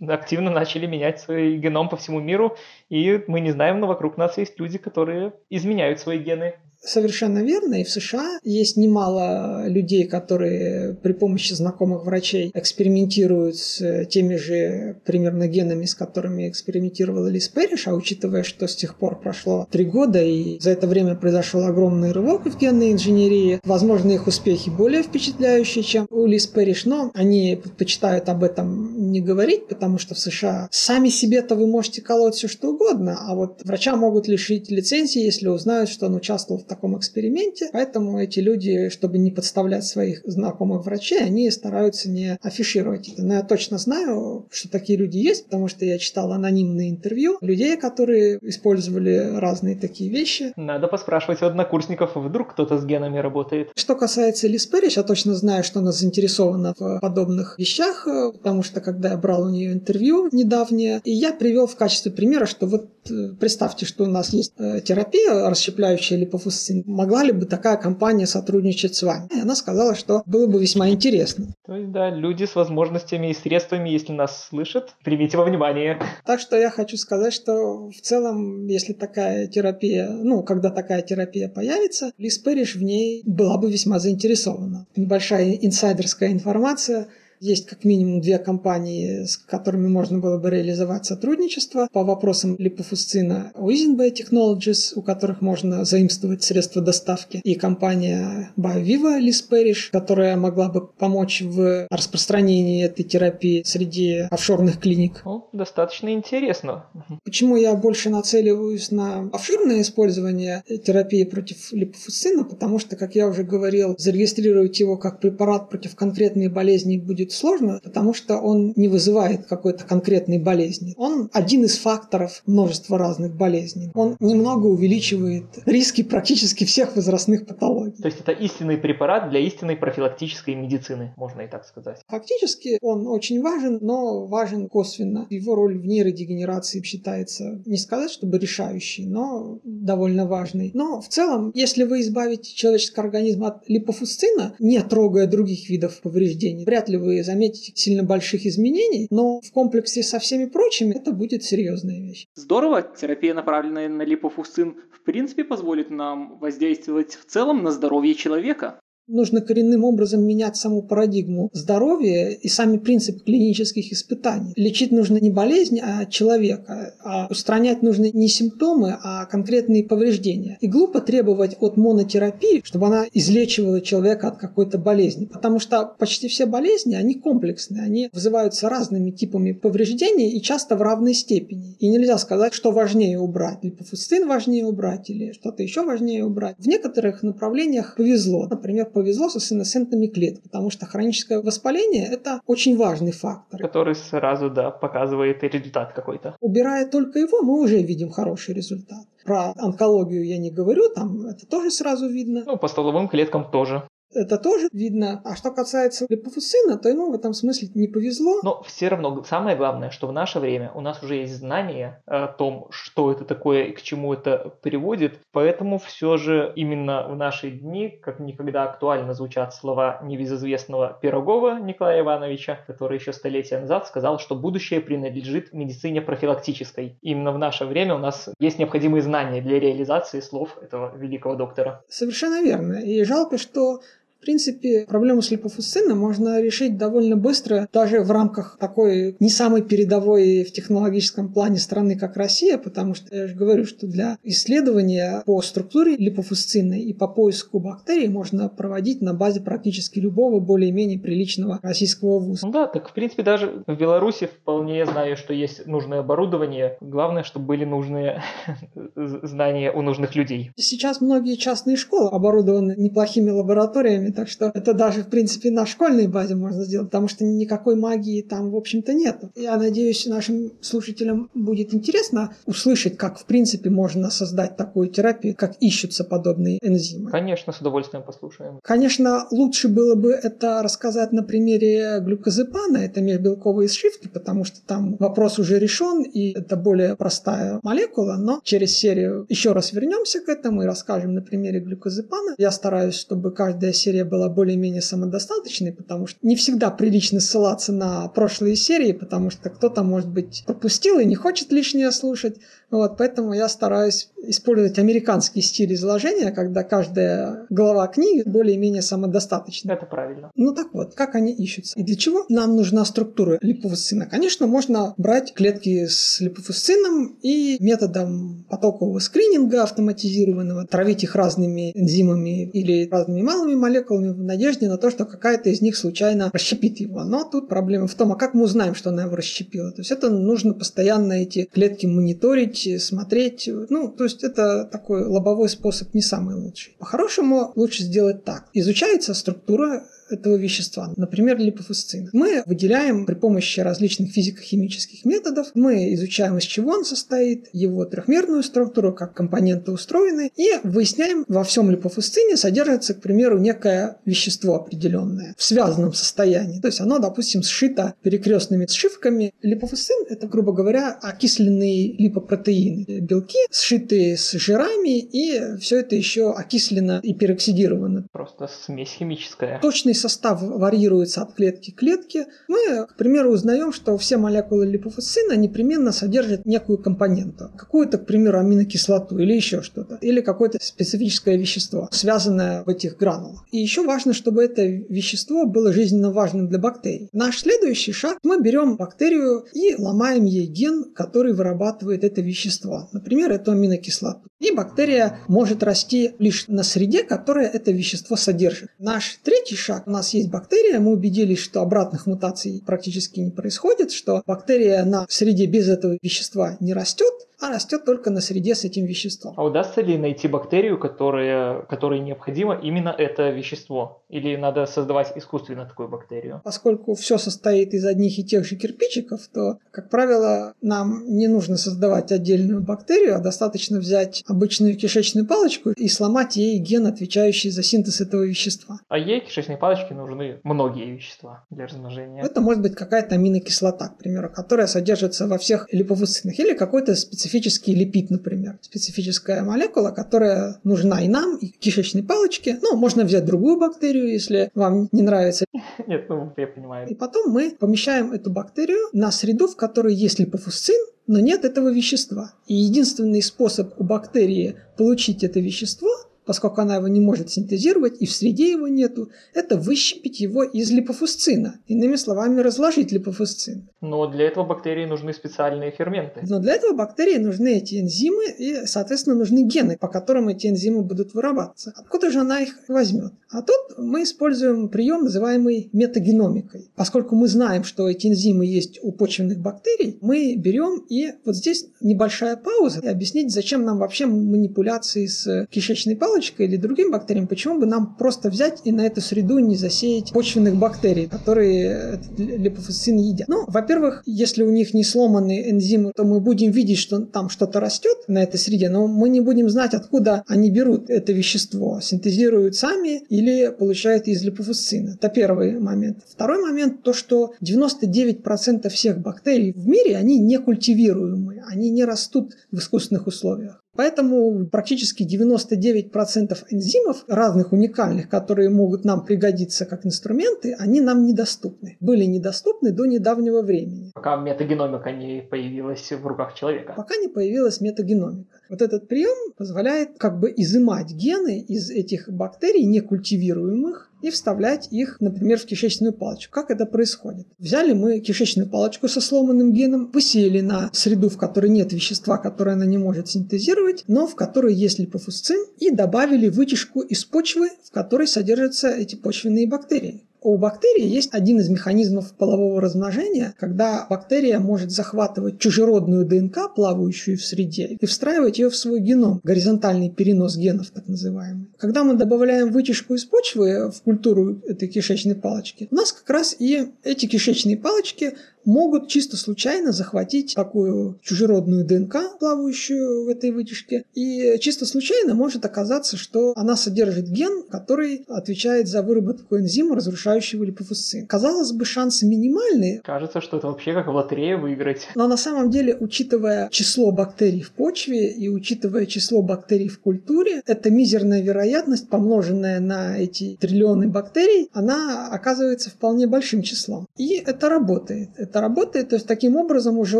активно начали менять свой геном по всему миру, и мы не знаем, но вокруг нас есть люди, которые изменяют свои гены. Совершенно верно. И в США есть немало людей, которые при помощи знакомых врачей экспериментируют с теми же примерно генами, с которыми экспериментировала Лиз Перриш, а учитывая, что с тех пор прошло три года, и за это время произошел огромный рывок в генной инженерии, возможно, их успехи более впечатляющие, чем у Лиз Перриш, но они предпочитают об этом не говорить, потому что в США сами себе-то вы можете колоть все что угодно, а вот врача могут лишить лицензии, если узнают, что он участвовал в таком эксперименте, поэтому эти люди, чтобы не подставлять своих знакомых врачей, они стараются не афишировать это. Но я точно знаю, что такие люди есть, потому что я читал анонимные интервью людей, которые использовали разные такие вещи. Надо поспрашивать у однокурсников, вдруг кто-то с генами работает. Что касается Перриш, я точно знаю, что она заинтересована в подобных вещах, потому что когда я брал у нее интервью недавнее, и я привел в качестве примера, что вот э, представьте, что у нас есть э, терапия, расщепляющая липофус могла ли бы такая компания сотрудничать с вами? И она сказала, что было бы весьма интересно. То есть, да, люди с возможностями и средствами, если нас слышат, примите во внимание. Так что я хочу сказать, что в целом, если такая терапия, ну, когда такая терапия появится, Лиз Перриш в ней была бы весьма заинтересована. Небольшая инсайдерская информация – есть как минимум две компании, с которыми можно было бы реализовать сотрудничество по вопросам липофусцина. Uisenbay Technologies, у которых можно заимствовать средства доставки, и компания BioViva Liz Parrish, которая могла бы помочь в распространении этой терапии среди офшорных клиник. Ну, достаточно интересно. Почему я больше нацеливаюсь на офшорное использование терапии против липофусцина? Потому что, как я уже говорил, зарегистрировать его как препарат против конкретной болезни будет сложно, потому что он не вызывает какой-то конкретной болезни. Он один из факторов множества разных болезней. Он немного увеличивает риски практически всех возрастных патологий. То есть это истинный препарат для истинной профилактической медицины, можно и так сказать. Фактически он очень важен, но важен косвенно. Его роль в нейродегенерации считается, не сказать, чтобы решающей, но довольно важной. Но в целом, если вы избавите человеческий организм от липофусцина, не трогая других видов повреждений, вряд ли вы вы заметите сильно больших изменений, но в комплексе со всеми прочими это будет серьезная вещь. Здорово, терапия, направленная на липофусцин, в принципе позволит нам воздействовать в целом на здоровье человека нужно коренным образом менять саму парадигму здоровья и сами принципы клинических испытаний. Лечить нужно не болезнь, а человека. А устранять нужно не симптомы, а конкретные повреждения. И глупо требовать от монотерапии, чтобы она излечивала человека от какой-то болезни. Потому что почти все болезни, они комплексные. Они вызываются разными типами повреждений и часто в равной степени. И нельзя сказать, что важнее убрать. Липофустин важнее убрать или что-то еще важнее убрать. В некоторых направлениях повезло. Например, повезло со сенесцентными клетками, потому что хроническое воспаление – это очень важный фактор. Который сразу, да, показывает результат какой-то. Убирая только его, мы уже видим хороший результат. Про онкологию я не говорю, там это тоже сразу видно. Ну, по стволовым клеткам тоже. Это тоже видно. А что касается липофусцина, то ему в этом смысле не повезло. Но все равно самое главное, что в наше время у нас уже есть знание о том, что это такое и к чему это приводит. Поэтому все же именно в наши дни, как никогда актуально звучат слова небезызвестного Пирогова Николая Ивановича, который еще столетия назад сказал, что будущее принадлежит медицине профилактической. Именно в наше время у нас есть необходимые знания для реализации слов этого великого доктора. Совершенно верно. И жалко, что в принципе, проблему с липофусцином можно решить довольно быстро, даже в рамках такой не самой передовой в технологическом плане страны, как Россия, потому что я же говорю, что для исследования по структуре липофусцина и по поиску бактерий можно проводить на базе практически любого более-менее приличного российского вуза. Ну да, так в принципе даже в Беларуси вполне знаю, что есть нужное оборудование. Главное, чтобы были нужные знания у нужных людей. Сейчас многие частные школы оборудованы неплохими лабораториями, так что это даже, в принципе, на школьной базе можно сделать, потому что никакой магии там, в общем-то, нет. Я надеюсь, нашим слушателям будет интересно услышать, как, в принципе, можно создать такую терапию, как ищутся подобные энзимы. Конечно, с удовольствием послушаем. Конечно, лучше было бы это рассказать на примере глюкозепана, это межбелковые сшивки, потому что там вопрос уже решен, и это более простая молекула, но через серию еще раз вернемся к этому и расскажем на примере глюкозепана. Я стараюсь, чтобы каждая серия серия была более-менее самодостаточной, потому что не всегда прилично ссылаться на прошлые серии, потому что кто-то, может быть, пропустил и не хочет лишнее слушать. Вот, поэтому я стараюсь использовать американский стиль изложения, когда каждая глава книги более-менее самодостаточна. Это правильно. Ну так вот, как они ищутся? И для чего нам нужна структура липофусцина? Конечно, можно брать клетки с липофусцином и методом потокового скрининга автоматизированного, травить их разными энзимами или разными малыми молекулами в надежде на то, что какая-то из них случайно расщепит его. Но тут проблема в том, а как мы узнаем, что она его расщепила? То есть это нужно постоянно эти клетки мониторить, смотреть. Ну, то есть это такой лобовой способ не самый лучший. По-хорошему лучше сделать так. Изучается структура этого вещества, например, липофусцин. Мы выделяем при помощи различных физико-химических методов, мы изучаем, из чего он состоит, его трехмерную структуру, как компоненты устроены, и выясняем, во всем липофусцине содержится, к примеру, некое вещество определенное в связанном состоянии. То есть оно, допустим, сшито перекрестными сшивками. Липофусцин – это, грубо говоря, окисленные липопротеины, белки, сшитые с жирами, и все это еще окислено и пероксидировано. Просто смесь химическая. Точный состав варьируется от клетки к клетке. Мы, к примеру, узнаем, что все молекулы липофусцина непременно содержат некую компоненту. Какую-то, к примеру, аминокислоту или еще что-то. Или какое-то специфическое вещество, связанное в этих гранулах. И еще важно, чтобы это вещество было жизненно важным для бактерий. Наш следующий шаг. Мы берем бактерию и ломаем ей ген, который вырабатывает это вещество. Например, эту аминокислоту. И бактерия может расти лишь на среде, которая это вещество содержит. Наш третий шаг. У нас есть бактерия, мы убедились, что обратных мутаций практически не происходит, что бактерия на среде без этого вещества не растет, а растет только на среде с этим веществом. А удастся ли найти бактерию, которая, которой необходимо именно это вещество? Или надо создавать искусственно такую бактерию? Поскольку все состоит из одних и тех же кирпичиков, то, как правило, нам не нужно создавать отдельную бактерию, а достаточно взять обычную кишечную палочку и сломать ей ген, отвечающий за синтез этого вещества. А ей кишечной палочке нужны многие вещества для размножения. Это может быть какая-то аминокислота, к примеру, которая содержится во всех липофусцинах или какой-то специфический специфический липид, например, специфическая молекула, которая нужна и нам, и кишечной палочке. Ну, можно взять другую бактерию, если вам не нравится. Нет, ну, я понимаю. И потом мы помещаем эту бактерию на среду, в которой есть липофусцин, но нет этого вещества. И единственный способ у бактерии получить это вещество – поскольку она его не может синтезировать и в среде его нету, это выщепить его из липофусцина. Иными словами, разложить липофусцин. Но для этого бактерии нужны специальные ферменты. Но для этого бактерии нужны эти энзимы и, соответственно, нужны гены, по которым эти энзимы будут вырабатываться. Откуда же она их возьмет? А тут мы используем прием, называемый метагеномикой. Поскольку мы знаем, что эти энзимы есть у почвенных бактерий, мы берем и вот здесь небольшая пауза и объяснить, зачем нам вообще манипуляции с кишечной палочкой или другим бактериям, почему бы нам просто взять и на эту среду не засеять почвенных бактерий, которые липофусцин едят. Ну, во-первых, если у них не сломаны энзимы, то мы будем видеть, что там что-то растет на этой среде, но мы не будем знать, откуда они берут это вещество, синтезируют сами или получают из липофусцина. Это первый момент. Второй момент то, что 99% всех бактерий в мире, они не культивируемые, они не растут в искусственных условиях. Поэтому практически 99% энзимов разных уникальных, которые могут нам пригодиться как инструменты, они нам недоступны. Были недоступны до недавнего времени. Пока метагеномика не появилась в руках человека. Пока не появилась метагеномика. Вот этот прием позволяет как бы изымать гены из этих бактерий некультивируемых и вставлять их, например, в кишечную палочку. Как это происходит? Взяли мы кишечную палочку со сломанным геном, посеяли на среду, в которой нет вещества, которое она не может синтезировать, но в которой есть липофусцин, и добавили вытяжку из почвы, в которой содержатся эти почвенные бактерии. У бактерии есть один из механизмов полового размножения, когда бактерия может захватывать чужеродную ДНК, плавающую в среде, и встраивать ее в свой геном, горизонтальный перенос генов так называемый. Когда мы добавляем вытяжку из почвы в культуру этой кишечной палочки, у нас как раз и эти кишечные палочки могут чисто случайно захватить такую чужеродную ДНК, плавающую в этой вытяжке, и чисто случайно может оказаться, что она содержит ген, который отвечает за выработку энзима, разрушающего липофусцин. Казалось бы, шансы минимальные. Кажется, что это вообще как в лотерее выиграть. Но на самом деле, учитывая число бактерий в почве и учитывая число бактерий в культуре, эта мизерная вероятность, помноженная на эти триллионы бактерий, она оказывается вполне большим числом. И это работает это работает. То есть таким образом уже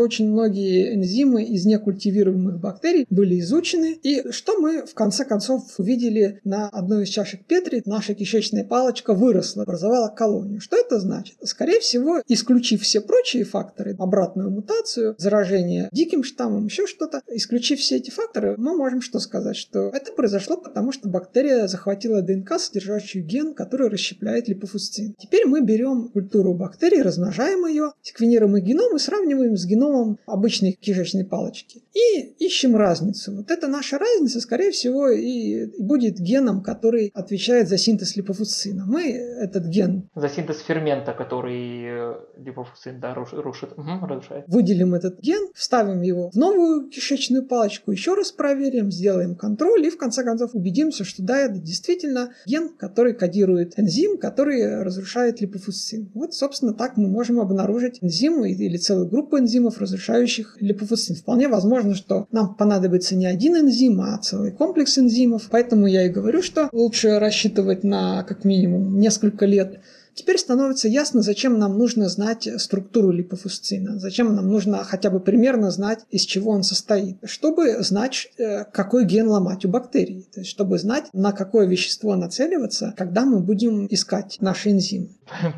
очень многие энзимы из некультивируемых бактерий были изучены. И что мы в конце концов увидели на одной из чашек Петри, наша кишечная палочка выросла, образовала колонию. Что это значит? Скорее всего, исключив все прочие факторы, обратную мутацию, заражение диким штаммом, еще что-то, исключив все эти факторы, мы можем что сказать? Что это произошло потому, что бактерия захватила ДНК, содержащую ген, который расщепляет липофусцин. Теперь мы берем культуру бактерий, размножаем ее, их геном и сравниваем с геномом обычной кишечной палочки. И ищем разницу. Вот эта наша разница, скорее всего, и будет геном, который отвечает за синтез липофусцина. Мы этот ген... За синтез фермента, который э, липофусцин да, рушит, угу, разрушает. Выделим этот ген, вставим его в новую кишечную палочку, еще раз проверим, сделаем контроль и в конце концов убедимся, что да, это действительно ген, который кодирует энзим, который разрушает липофусцин. Вот, собственно, так мы можем обнаружить энзимы или целую группу энзимов, разрушающих липофусцин. Вполне возможно, что нам понадобится не один энзим, а целый комплекс энзимов. Поэтому я и говорю, что лучше рассчитывать на как минимум несколько лет Теперь становится ясно, зачем нам нужно знать структуру липофусцина, зачем нам нужно хотя бы примерно знать, из чего он состоит, чтобы знать, э, какой ген ломать у бактерий, то есть чтобы знать, на какое вещество нацеливаться, когда мы будем искать наши энзимы.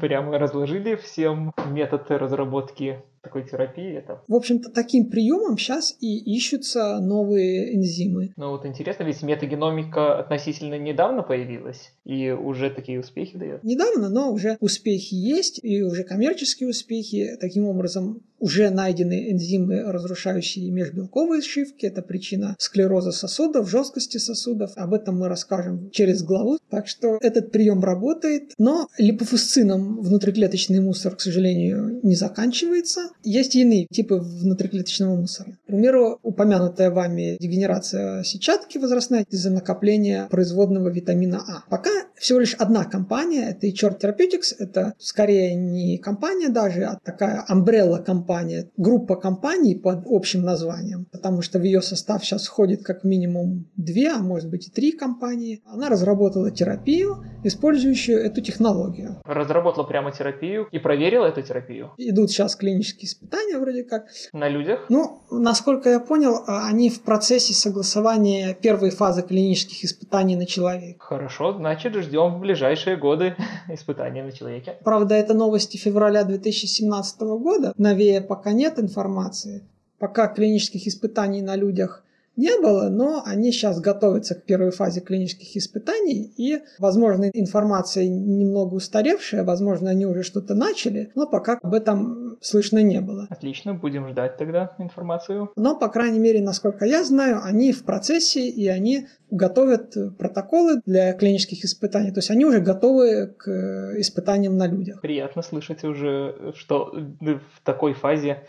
Прямо разложили всем метод разработки такой терапии. Это... В общем-то, таким приемом сейчас и ищутся новые энзимы. Ну вот интересно, ведь метагеномика относительно недавно появилась и уже такие успехи дает. Недавно, но уже успехи есть и уже коммерческие успехи. Таким образом, уже найдены энзимы, разрушающие межбелковые сшивки. Это причина склероза сосудов, жесткости сосудов. Об этом мы расскажем через главу. Так что этот прием работает. Но липофусцином внутриклеточный мусор, к сожалению, не заканчивается. Есть иные типы внутриклеточного мусора. К примеру, упомянутая вами дегенерация сетчатки возрастная из-за накопления производного витамина А. Пока всего лишь одна компания, это HR Therapeutics, это скорее не компания даже, а такая umbrella компания компания, группа компаний под общим названием, потому что в ее состав сейчас входит как минимум две, а может быть и три компании. Она разработала терапию, использующую эту технологию. Разработала прямо терапию и проверила эту терапию. Идут сейчас клинические испытания вроде как. На людях? Ну, насколько я понял, они в процессе согласования первой фазы клинических испытаний на человеке. Хорошо, значит, ждем в ближайшие годы испытания на человеке. Правда, это новости февраля 2017 года. Новее пока нет информации. Пока клинических испытаний на людях не было, но они сейчас готовятся к первой фазе клинических испытаний, и, возможно, информация немного устаревшая, возможно, они уже что-то начали, но пока об этом слышно не было. Отлично, будем ждать тогда информацию. Но, по крайней мере, насколько я знаю, они в процессе, и они готовят протоколы для клинических испытаний, то есть они уже готовы к испытаниям на людях. Приятно слышать уже, что в такой фазе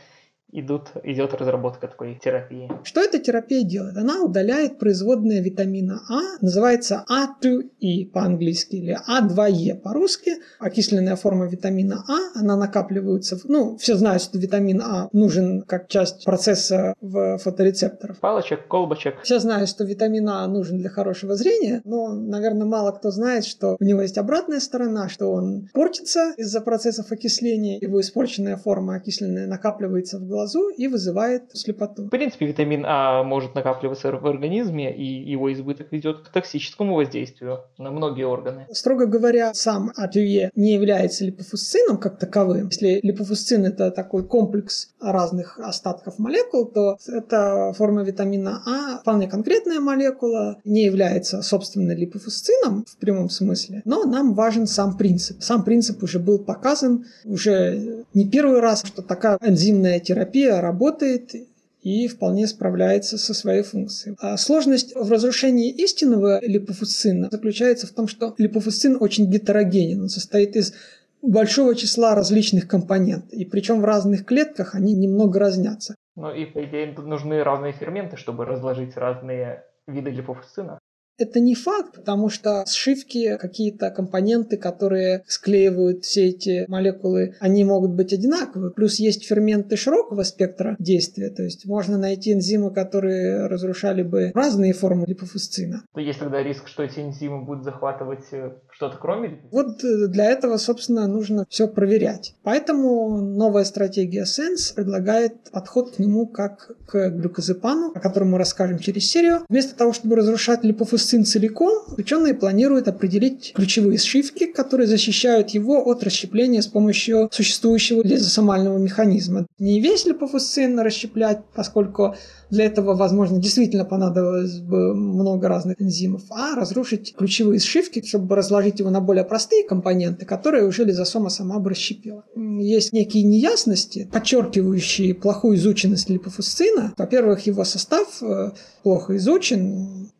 идут, идет разработка такой терапии. Что эта терапия делает? Она удаляет производные витамина А, называется А2E по-английски или А2Е по-русски, окисленная форма витамина А, она накапливается, ну, все знают, что витамин А нужен как часть процесса в фоторецепторах. Палочек, колбочек. Все знают, что витамин А нужен для хорошего зрения, но, наверное, мало кто знает, что у него есть обратная сторона, что он портится из-за процессов окисления, его испорченная форма окисленная накапливается в глазу, глазу и вызывает слепоту. В принципе, витамин А может накапливаться в организме, и его избыток ведет к токсическому воздействию на многие органы. Строго говоря, сам АТЮЕ не является липофусцином как таковым. Если липофусцин – это такой комплекс разных остатков молекул, то это форма витамина А вполне конкретная молекула, не является, собственно, липофусцином в прямом смысле, но нам важен сам принцип. Сам принцип уже был показан уже не первый раз, что такая энзимная терапия терапия работает и вполне справляется со своей функцией. А сложность в разрушении истинного липофусцина заключается в том, что липофусцин очень гетерогенен. Он состоит из большого числа различных компонентов. И причем в разных клетках они немного разнятся. Ну и, по идее, нужны разные ферменты, чтобы разложить разные виды липофусцина. Это не факт, потому что сшивки, какие-то компоненты, которые склеивают все эти молекулы, они могут быть одинаковы. Плюс есть ферменты широкого спектра действия, то есть можно найти энзимы, которые разрушали бы разные формы липофусцина. Но есть тогда риск, что эти энзимы будут захватывать э, что-то кроме Вот э, для этого, собственно, нужно все проверять. Поэтому новая стратегия Sense предлагает подход к нему как к глюкозепану, о котором мы расскажем через серию. Вместо того, чтобы разрушать липофусцин целиком, ученые планируют определить ключевые сшивки, которые защищают его от расщепления с помощью существующего лизосомального механизма. Не весь липофусцин расщеплять, поскольку для этого, возможно, действительно понадобилось бы много разных энзимов, а разрушить ключевые сшивки, чтобы разложить его на более простые компоненты, которые уже лизосома сама бы расщепила. Есть некие неясности, подчеркивающие плохую изученность липофусцина. Во-первых, его состав э, плохо изучен,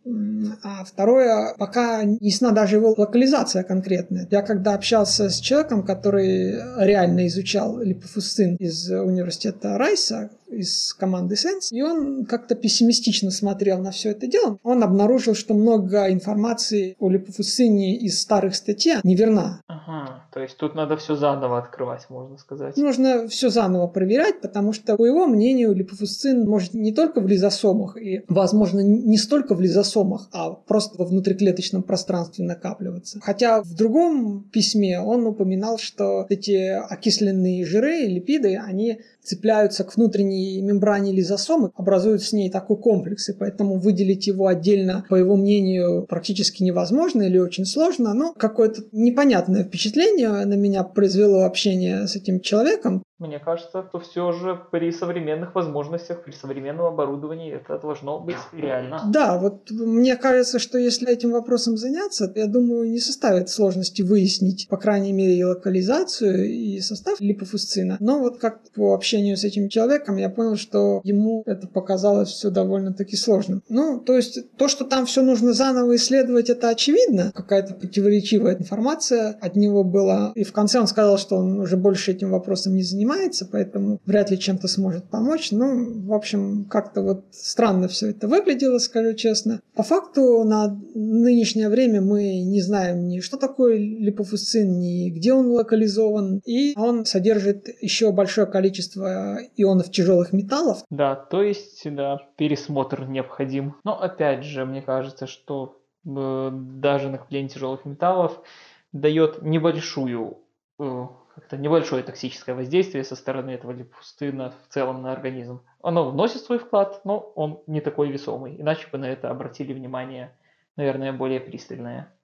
а второе, пока не ясна даже его локализация конкретная. Я когда общался с человеком, который реально изучал липофусцин из университета Райса, из команды Sense, и он как-то пессимистично смотрел на все это дело. Он обнаружил, что много информации о липофусцине из старых статей неверна. Ага, то есть тут надо все заново открывать, можно сказать. Нужно все заново проверять, потому что, по его мнению, липофусцин может не только в лизосомах, и, возможно, не столько в лизосомах, а просто во внутриклеточном пространстве накапливаться. Хотя в другом письме он упоминал, что эти окисленные жиры, липиды, они цепляются к внутренней мембране лизосомы, образуют с ней такой комплекс, и поэтому выделить его отдельно, по его мнению, практически невозможно или очень сложно, но какое-то непонятное впечатление на меня произвело общение с этим человеком. Мне кажется, то все же при современных возможностях, при современном оборудовании это должно быть реально. Да, вот мне кажется, что если этим вопросом заняться, я думаю, не составит сложности выяснить, по крайней мере, локализацию и состав липофусцина. Но вот как по общению с этим человеком я понял, что ему это показалось все довольно-таки сложным. Ну, то есть то, что там все нужно заново исследовать, это очевидно. Какая-то противоречивая информация от него была. И в конце он сказал, что он уже больше этим вопросом не занимается, поэтому вряд ли чем-то сможет помочь. Ну, в общем, как-то вот странно все это выглядело, скажу честно. По факту на нынешнее время мы не знаем ни что такое липофусцин, ни где он локализован, и он содержит еще большое количество ионов тяжелых металлов. Да, то есть, да, пересмотр необходим. Но опять же, мне кажется, что э, даже накопление тяжелых металлов дает небольшую э, как-то небольшое токсическое воздействие со стороны этого липустына в целом на организм. Оно вносит свой вклад, но он не такой весомый. Иначе бы на это обратили внимание, наверное, более пристальное.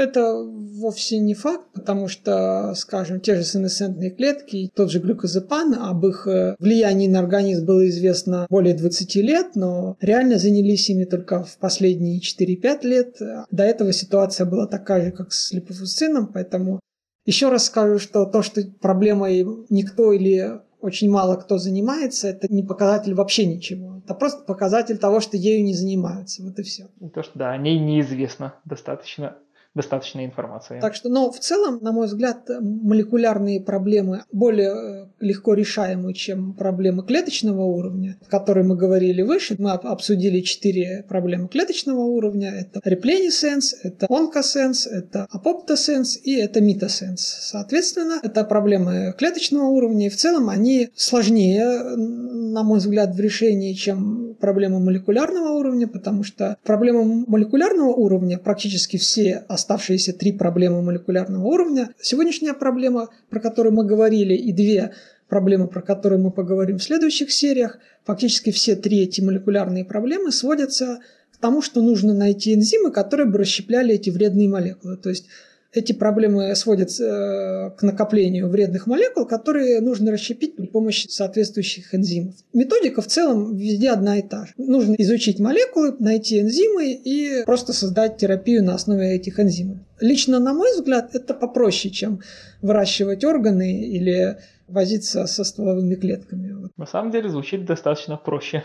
Ну, это вовсе не факт, потому что, скажем, те же сенесцентные клетки, тот же глюкозепан, об их э, влиянии на организм было известно более 20 лет, но реально занялись ими только в последние 4-5 лет. До этого ситуация была такая же, как с липофусцином, поэтому еще раз скажу, что то, что проблемой никто или очень мало кто занимается, это не показатель вообще ничего. Это просто показатель того, что ею не занимаются. Вот и все. То, что да, о ней неизвестно достаточно достаточной информации. Так что, но в целом, на мой взгляд, молекулярные проблемы более э, легко решаемы, чем проблемы клеточного уровня, о которой мы говорили выше. Мы обсудили четыре проблемы клеточного уровня. Это репленисенс, это онкосенс, это апоптосенс и это митосенс. Соответственно, это проблемы клеточного уровня, и в целом они сложнее, на мой взгляд, в решении, чем проблемы молекулярного уровня, потому что проблемы молекулярного уровня практически все оставшиеся три проблемы молекулярного уровня. Сегодняшняя проблема, про которую мы говорили, и две проблемы, про которые мы поговорим в следующих сериях, фактически все три эти молекулярные проблемы сводятся к тому, что нужно найти энзимы, которые бы расщепляли эти вредные молекулы. То есть эти проблемы сводятся э, к накоплению вредных молекул, которые нужно расщепить при помощи соответствующих энзимов. Методика в целом везде одна и та же. Нужно изучить молекулы, найти энзимы и просто создать терапию на основе этих энзимов. Лично, на мой взгляд, это попроще, чем выращивать органы или возиться со стволовыми клетками. На самом деле звучит достаточно проще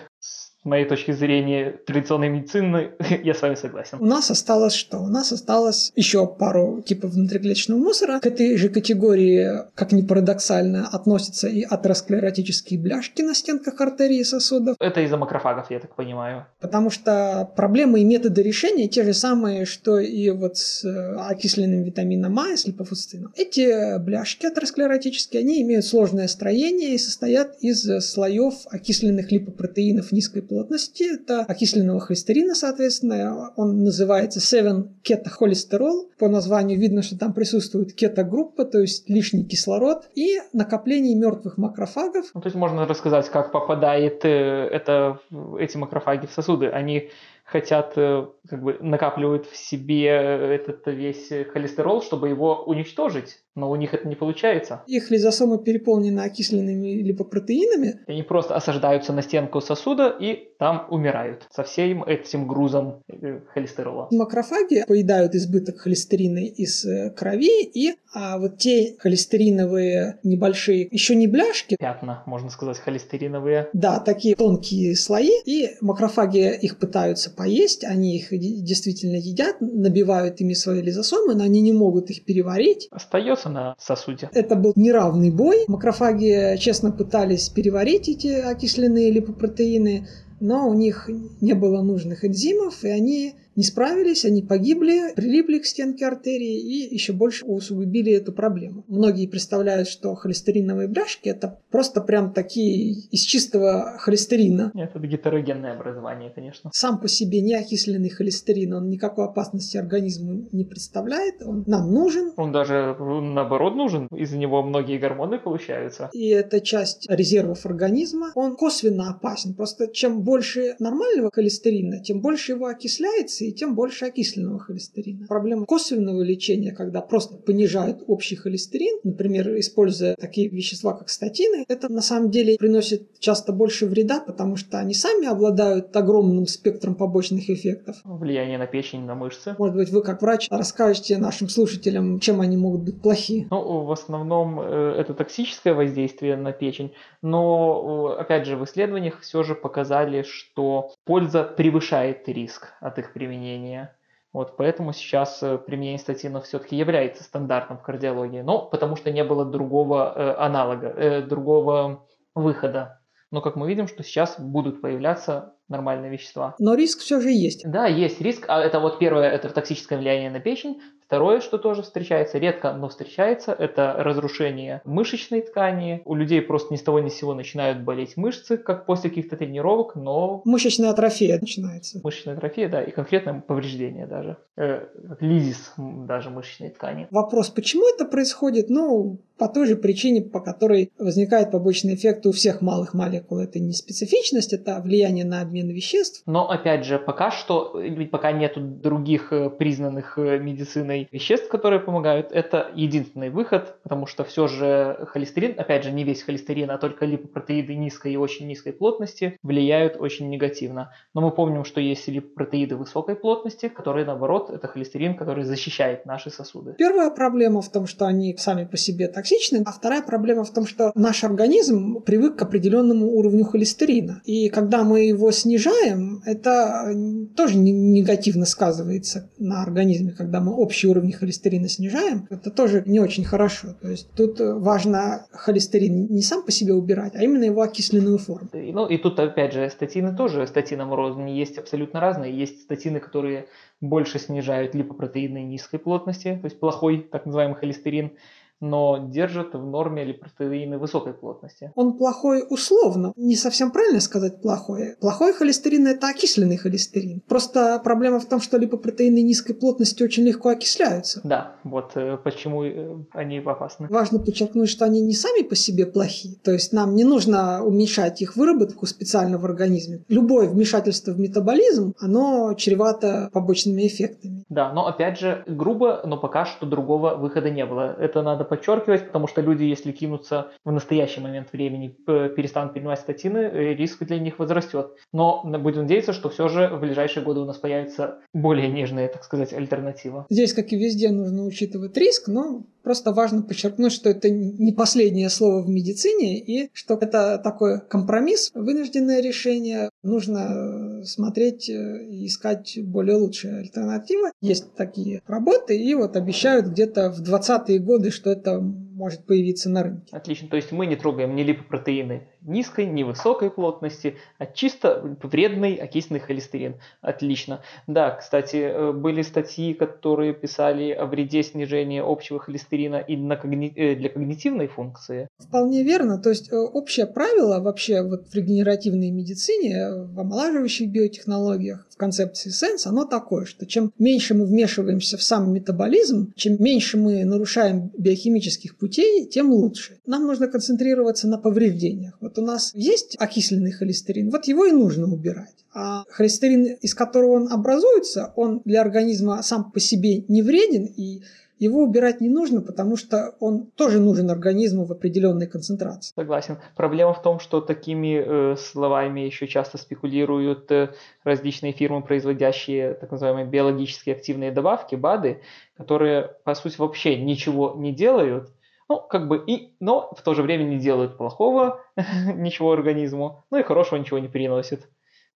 моей точки зрения, традиционной медицины, я с вами согласен. У нас осталось что? У нас осталось еще пару типов внутриклеточного мусора. К этой же категории, как ни парадоксально, относятся и атеросклеротические бляшки на стенках артерий и сосудов. Это из-за макрофагов, я так понимаю. Потому что проблемы и методы решения те же самые, что и вот с э, окисленным витамином А и с липофусцином. Эти бляшки атеросклеротические, они имеют сложное строение и состоят из слоев окисленных липопротеинов низкой плотности плотности. Это окисленного холестерина, соответственно. Он называется 7 кетохолестерол. По названию видно, что там присутствует кетогруппа, то есть лишний кислород и накопление мертвых макрофагов. Ну, то есть можно рассказать, как попадает э, это, эти макрофаги в сосуды. Они хотят, э, как бы накапливают в себе этот весь холестерол, чтобы его уничтожить, но у них это не получается. Их лизосомы переполнены окисленными липопротеинами. Они просто осаждаются на стенку сосуда и там умирают со всем этим грузом э, холестерола. Макрофаги поедают избыток холестерина из э, крови, и а вот те холестериновые небольшие, еще не бляшки. Пятна, можно сказать, холестериновые. Да, такие тонкие слои, и макрофаги их пытаются поесть, они их действительно едят, набивают ими свои лизосомы, но они не могут их переварить. Остается на сосуде. Это был неравный бой. Макрофаги честно пытались переварить эти окисленные липопротеины, но у них не было нужных энзимов, и они не справились, они погибли, прилипли к стенке артерии и еще больше усугубили эту проблему. Многие представляют, что холестериновые бляшки это просто прям такие из чистого холестерина. Это гетерогенное образование, конечно. Сам по себе не окисленный холестерин, он никакой опасности организму не представляет, он нам нужен. Он даже наоборот нужен, из-за него многие гормоны получаются. И это часть резервов организма, он косвенно опасен. Просто чем больше нормального холестерина, тем больше его окисляется, и тем больше окисленного холестерина. Проблема косвенного лечения, когда просто понижают общий холестерин, например, используя такие вещества, как статины, это на самом деле приносит часто больше вреда, потому что они сами обладают огромным спектром побочных эффектов. Влияние на печень, на мышцы. Может быть, вы как врач расскажете нашим слушателям, чем они могут быть плохи? Ну, в основном э, это токсическое воздействие на печень, но, опять же, в исследованиях все же показали, что польза превышает риск от их применения применения. Вот поэтому сейчас э, применение статинов все-таки является стандартом в кардиологии, но потому что не было другого э, аналога, э, другого выхода. Но как мы видим, что сейчас будут появляться нормальные вещества. Но риск все же есть. Да, есть риск. А это вот первое, это токсическое влияние на печень. Второе, что тоже встречается, редко, но встречается, это разрушение мышечной ткани. У людей просто ни с того ни с сего начинают болеть мышцы, как после каких-то тренировок, но... Мышечная атрофия начинается. Мышечная атрофия, да, и конкретное повреждение даже. Э, лизис даже мышечной ткани. Вопрос, почему это происходит? Ну, по той же причине, по которой возникает побочный эффект у всех малых молекул. Это не специфичность, это влияние на обмен веществ. Но, опять же, пока что, ведь пока нету других э, признанных э, медициной половиной веществ, которые помогают, это единственный выход, потому что все же холестерин, опять же, не весь холестерин, а только липопротеиды низкой и очень низкой плотности влияют очень негативно. Но мы помним, что есть липопротеиды высокой плотности, которые, наоборот, это холестерин, который защищает наши сосуды. Первая проблема в том, что они сами по себе токсичны, а вторая проблема в том, что наш организм привык к определенному уровню холестерина. И когда мы его снижаем, это тоже негативно сказывается на организме, когда мы общий общий уровень холестерина снижаем, это тоже не очень хорошо. То есть тут важно холестерин не сам по себе убирать, а именно его окисленную форму. Ну и тут опять же статины тоже, статинам рознь есть абсолютно разные. Есть статины, которые больше снижают липопротеины низкой плотности, то есть плохой так называемый холестерин, но держит в норме липопротеины высокой плотности. Он плохой условно. Не совсем правильно сказать плохой. Плохой холестерин – это окисленный холестерин. Просто проблема в том, что липопротеины низкой плотности очень легко окисляются. Да, вот э, почему э, они опасны. Важно подчеркнуть, что они не сами по себе плохи. То есть нам не нужно уменьшать их выработку специально в организме. Любое вмешательство в метаболизм, оно чревато побочными эффектами. Да, но опять же, грубо, но пока что другого выхода не было. Это надо подчеркивать, потому что люди, если кинутся в настоящий момент времени, перестанут принимать статины, э, риск для них возрастет. Но будем надеяться, что все же в ближайшие годы у нас появится более нежная, так сказать, альтернатива. Здесь, как и везде, нужно учитывать риск, но Просто важно подчеркнуть, что это не последнее слово в медицине, и что это такой компромисс, вынужденное решение. Нужно смотреть и искать более лучшие альтернативы. Есть такие работы, и вот обещают где-то в 20-е годы, что это может появиться на рынке. Отлично, то есть мы не трогаем ни липопротеины низкой, ни высокой плотности, а чисто вредный окисленный холестерин. Отлично. Да, кстати, э, были статьи, которые писали о вреде снижения общего холестерина именно э, для когнитивной функции. Вполне верно. То есть э, общее правило вообще вот в регенеративной медицине, в омолаживающих биотехнологиях, в концепции сенс, оно такое, что чем меньше мы вмешиваемся в сам метаболизм, чем меньше мы нарушаем биохимических путей, тем лучше. Нам нужно концентрироваться на повреждениях. Вот у нас есть окисленный холестерин, вот его и нужно убирать. А холестерин, из которого он образуется, он для организма сам по себе не вреден и его убирать не нужно, потому что он тоже нужен организму в определенной концентрации. Согласен. Проблема в том, что такими э, словами еще часто спекулируют э, различные фирмы, производящие так называемые биологически активные добавки, БАДы, которые, по сути, вообще ничего не делают, ну, как бы и, но в то же время не делают плохого ничего организму, ну и хорошего ничего не переносят.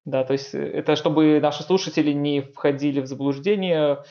Да, то есть э, это чтобы наши слушатели не входили в заблуждение,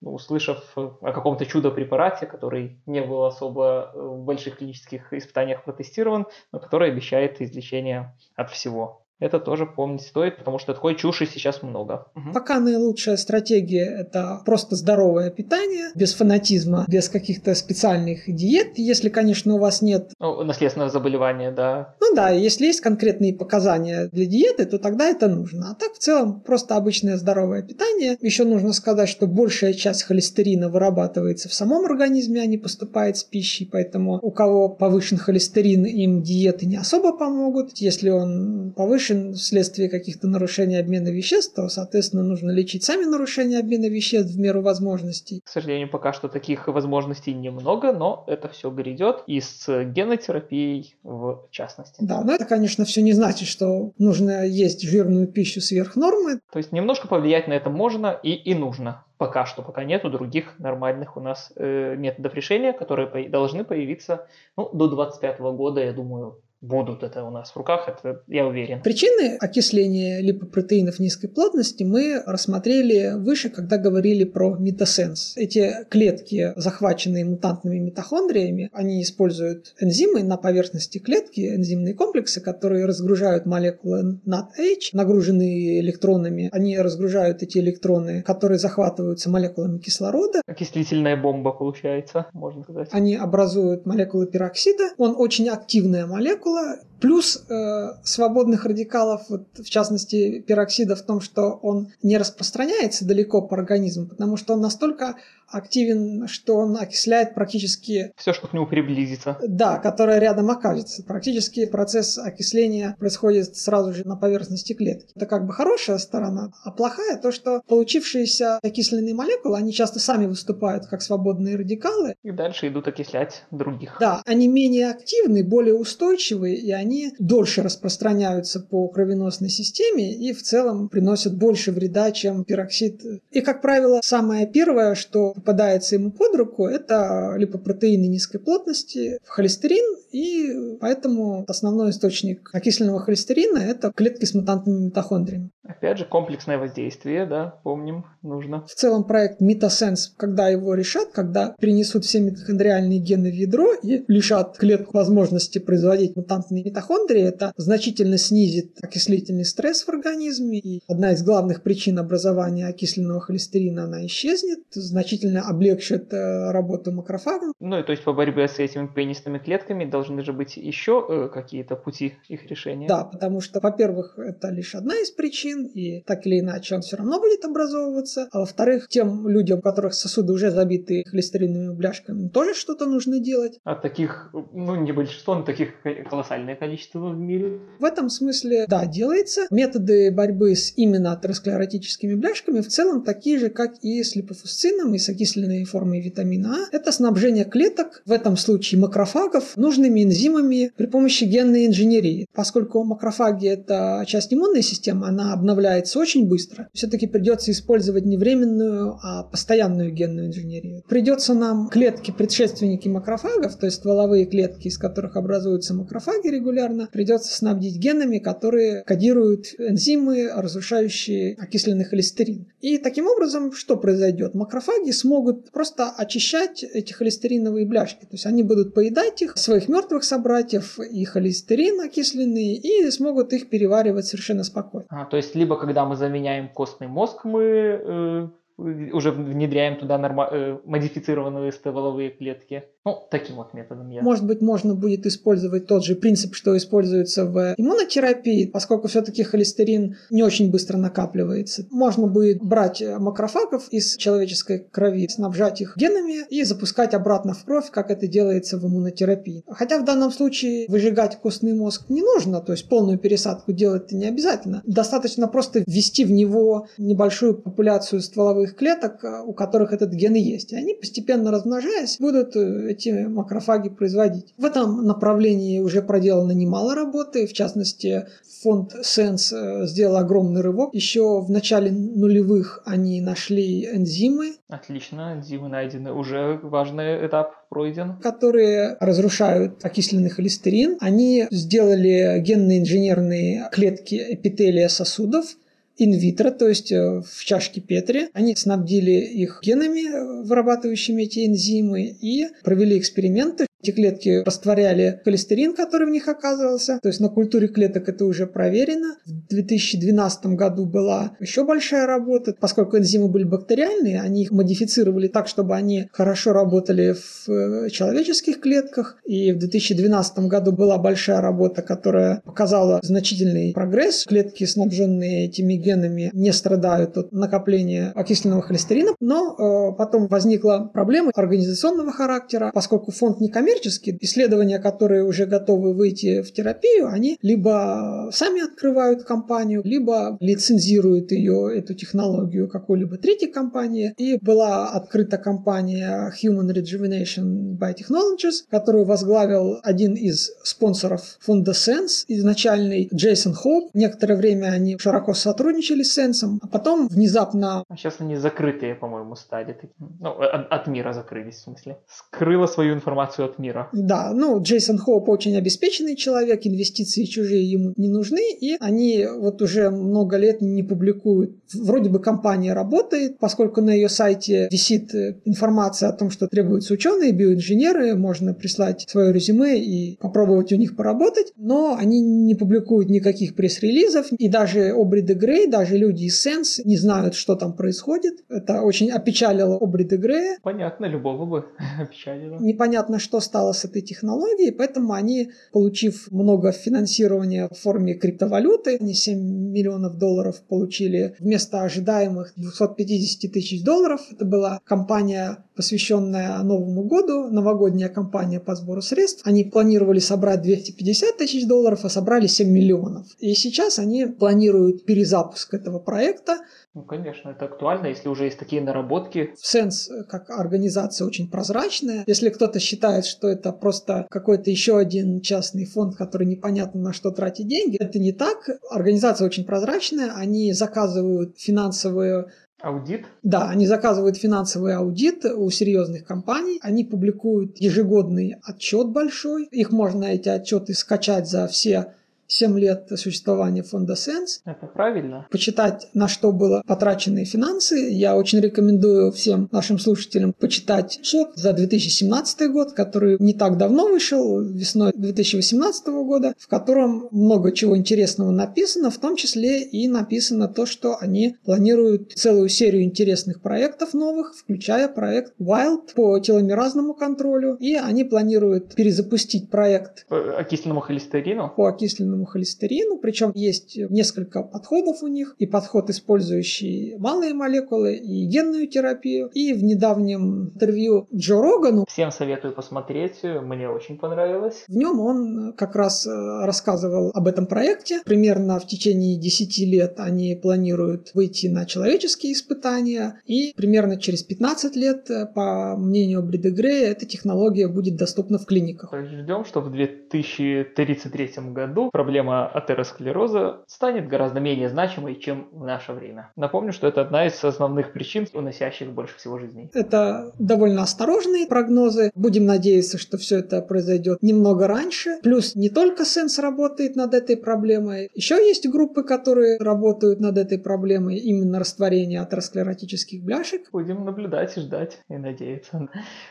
услышав о каком-то чудо-препарате, который не был особо в больших клинических испытаниях протестирован, но который обещает излечение от всего это тоже помнить стоит, потому что такой чуши сейчас много. Угу. Пока наилучшая стратегия – это просто здоровое питание, без фанатизма, без каких-то специальных диет, если, конечно, у вас нет... Ну, наследственного заболевания, да. Ну да, если есть конкретные показания для диеты, то тогда это нужно. А так, в целом, просто обычное здоровое питание. Еще нужно сказать, что большая часть холестерина вырабатывается в самом организме, а не поступает с пищей, поэтому у кого повышен холестерин, им диеты не особо помогут. Если он повышен, повышен вследствие каких-то нарушений обмена веществ, то, соответственно, нужно лечить сами нарушения обмена веществ в меру возможностей. К сожалению, пока что таких возможностей немного, но это все грядет и с генотерапией в частности. Да, но это, конечно, все не значит, что нужно есть жирную пищу сверх нормы. То есть немножко повлиять на это можно и, и нужно пока что, пока нету других нормальных у нас э, методов решения, которые должны появиться ну, до 25 года, я думаю, будут это у нас в руках, это я уверен. Причины окисления липопротеинов низкой плотности мы рассмотрели выше, когда говорили про метасенс. Эти клетки, захваченные мутантными митохондриями, они используют энзимы на поверхности клетки, энзимные комплексы, которые разгружают молекулы NADH, нагруженные электронами. Они разгружают эти электроны, которые захватываются молекулами кислорода. Окислительная бомба получается, можно сказать. Они образуют молекулы пероксида. Он очень активная молекула, Плюс э, свободных радикалов, вот, в частности пероксида, в том, что он не распространяется далеко по организму, потому что он настолько активен, что он окисляет практически... Все, что к нему приблизится. Да, которое рядом окажется. Практически процесс окисления происходит сразу же на поверхности клетки. Это как бы хорошая сторона, а плохая то, что получившиеся окисленные молекулы, они часто сами выступают как свободные радикалы. И дальше идут окислять других. Да, они менее активны, более устойчивые, и они дольше распространяются по кровеносной системе и в целом приносят больше вреда, чем пероксид. И, как правило, самое первое, что попадается ему под руку, это липопротеины низкой плотности, холестерин, и поэтому основной источник окисленного холестерина – это клетки с мутантными митохондриями. Опять же, комплексное воздействие, да, помним, нужно. В целом проект Метасенс, когда его решат, когда принесут все митохондриальные гены в ядро и лишат клетку возможности производить мутантные митохондрии, это значительно снизит окислительный стресс в организме, и одна из главных причин образования окисленного холестерина, она исчезнет, значительно облегчит э, работу макрофагов. Ну и то есть по борьбе с этими пенисными клетками должны же быть еще э, какие-то пути их решения. Да, потому что, во-первых, это лишь одна из причин, и так или иначе он все равно будет образовываться. А во-вторых, тем людям, у которых сосуды уже забиты холестериновыми бляшками, тоже что-то нужно делать. А таких, ну не большинство, но таких колоссальное количество в мире. В этом смысле, да, делается. Методы борьбы с именно атеросклеротическими бляшками в целом такие же, как и с липофусцином и с окисленной формой витамина А. Это снабжение клеток, в этом случае макрофагов, нужными энзимами при помощи генной инженерии. Поскольку макрофаги – это часть иммунной системы, она обновляется очень быстро. Все-таки придется использовать не временную, а постоянную генную инженерию. Придется нам клетки, предшественники макрофагов, то есть стволовые клетки, из которых образуются макрофаги регулярно, придется снабдить генами, которые кодируют энзимы, разрушающие окисленный холестерин. И таким образом, что произойдет? Макрофаги смогут просто очищать эти холестериновые бляшки. То есть они будут поедать их, своих мертвых собратьев, и холестерин окисленный, и смогут их переваривать совершенно спокойно. А, то есть либо когда мы заменяем костный мозг, мы э, уже внедряем туда норма- э, модифицированные стволовые клетки. Ну, таким вот методом я. Может быть, можно будет использовать тот же принцип, что используется в иммунотерапии, поскольку все-таки холестерин не очень быстро накапливается. Можно будет брать макрофагов из человеческой крови, снабжать их генами и запускать обратно в кровь, как это делается в иммунотерапии. Хотя в данном случае выжигать костный мозг не нужно, то есть полную пересадку делать не обязательно. Достаточно просто ввести в него небольшую популяцию стволовых клеток, у которых этот ген есть. И они, постепенно размножаясь, будут эти макрофаги производить. В этом направлении уже проделано немало работы, в частности, фонд Sense э, сделал огромный рывок. Еще в начале нулевых они нашли энзимы. Отлично, энзимы найдены. Уже важный этап пройден. Которые разрушают окисленный холестерин. Они сделали генно-инженерные клетки эпителия сосудов, инвитро, то есть э, в чашке Петри. Они снабдили их генами, э, вырабатывающими эти энзимы, и провели эксперименты. Эти клетки растворяли холестерин, который в них оказывался. То есть на культуре клеток это уже проверено. В 2012 году была еще большая работа. Поскольку энзимы были бактериальные, они их модифицировали так, чтобы они хорошо работали в э, человеческих клетках. И в 2012 году была большая работа, которая показала значительный прогресс. Клетки, снабженные этими генами, не страдают от накопления окисленного холестерина. Но э, потом возникла проблема организационного характера, поскольку фонд не коммерческий, коммерческие исследования, которые уже готовы выйти в терапию, они либо сами открывают компанию, либо лицензируют ее, эту технологию какой-либо третьей компании. И была открыта компания Human Rejuvenation Biotechnologies, которую возглавил один из спонсоров фонда Sense, изначальный Джейсон Хоуп. Некоторое время они широко сотрудничали с Sense, а потом внезапно... А сейчас они закрытые, по-моему, стали. Ну, от мира закрылись, в смысле. Скрыла свою информацию от мира. Да, ну, Джейсон Хоуп очень обеспеченный человек, инвестиции чужие ему не нужны, и они вот уже много лет не публикуют. Вроде бы компания работает, поскольку на ее сайте висит э, информация о том, что требуются ученые, биоинженеры, можно прислать свое резюме и попробовать у них поработать, но они не публикуют никаких пресс-релизов, и даже Обри де Грей, даже люди из Sense не знают, что там происходит. Это очень опечалило Обри де Грея. Понятно, любого бы опечалило. Непонятно, что стало с этой технологией, поэтому они, получив много финансирования в форме криптовалюты, они 7 миллионов долларов получили вместо ожидаемых 250 тысяч долларов. Это была компания, посвященная Новому году, новогодняя кампания по сбору средств. Они планировали собрать 250 тысяч долларов, а собрали 7 миллионов. И сейчас они планируют перезапуск этого проекта, ну, конечно, это актуально, если уже есть такие наработки. Сенс как организация очень прозрачная. Если кто-то считает, что это просто какой-то еще один частный фонд, который непонятно на что тратит деньги, это не так. Организация очень прозрачная, они заказывают финансовые Аудит? Да, они заказывают финансовый аудит у серьезных компаний, они публикуют ежегодный отчет большой, их можно эти отчеты скачать за все 7 лет существования фонда Sense. Это правильно. Почитать, на что было потрачены финансы. Я очень рекомендую всем нашим слушателям почитать отчет за 2017 год, который не так давно вышел, весной 2018 года, в котором много чего интересного написано, в том числе и написано то, что они планируют целую серию интересных проектов новых, включая проект Wild по теломеразному контролю, и они планируют перезапустить проект по окисленному холестерину. По окисленному полному холестерину, причем есть несколько подходов у них, и подход, использующий малые молекулы, и генную терапию. И в недавнем интервью Джо Рогану... Всем советую посмотреть, мне очень понравилось. В нем он как раз э, рассказывал об этом проекте. Примерно в течение 10 лет они планируют выйти на человеческие испытания, и примерно через 15 лет, э, по мнению Брида Грея, эта технология будет доступна в клиниках. Ждем, что в 2033 году проблема атеросклероза станет гораздо менее значимой, чем в наше время. Напомню, что это одна из основных причин, уносящих больше всего жизней. Это довольно осторожные прогнозы. Будем надеяться, что все это произойдет немного раньше. Плюс не только Сенс работает над этой проблемой. Еще есть группы, которые работают над этой проблемой именно растворения атеросклеротических бляшек. Будем наблюдать и ждать и надеяться.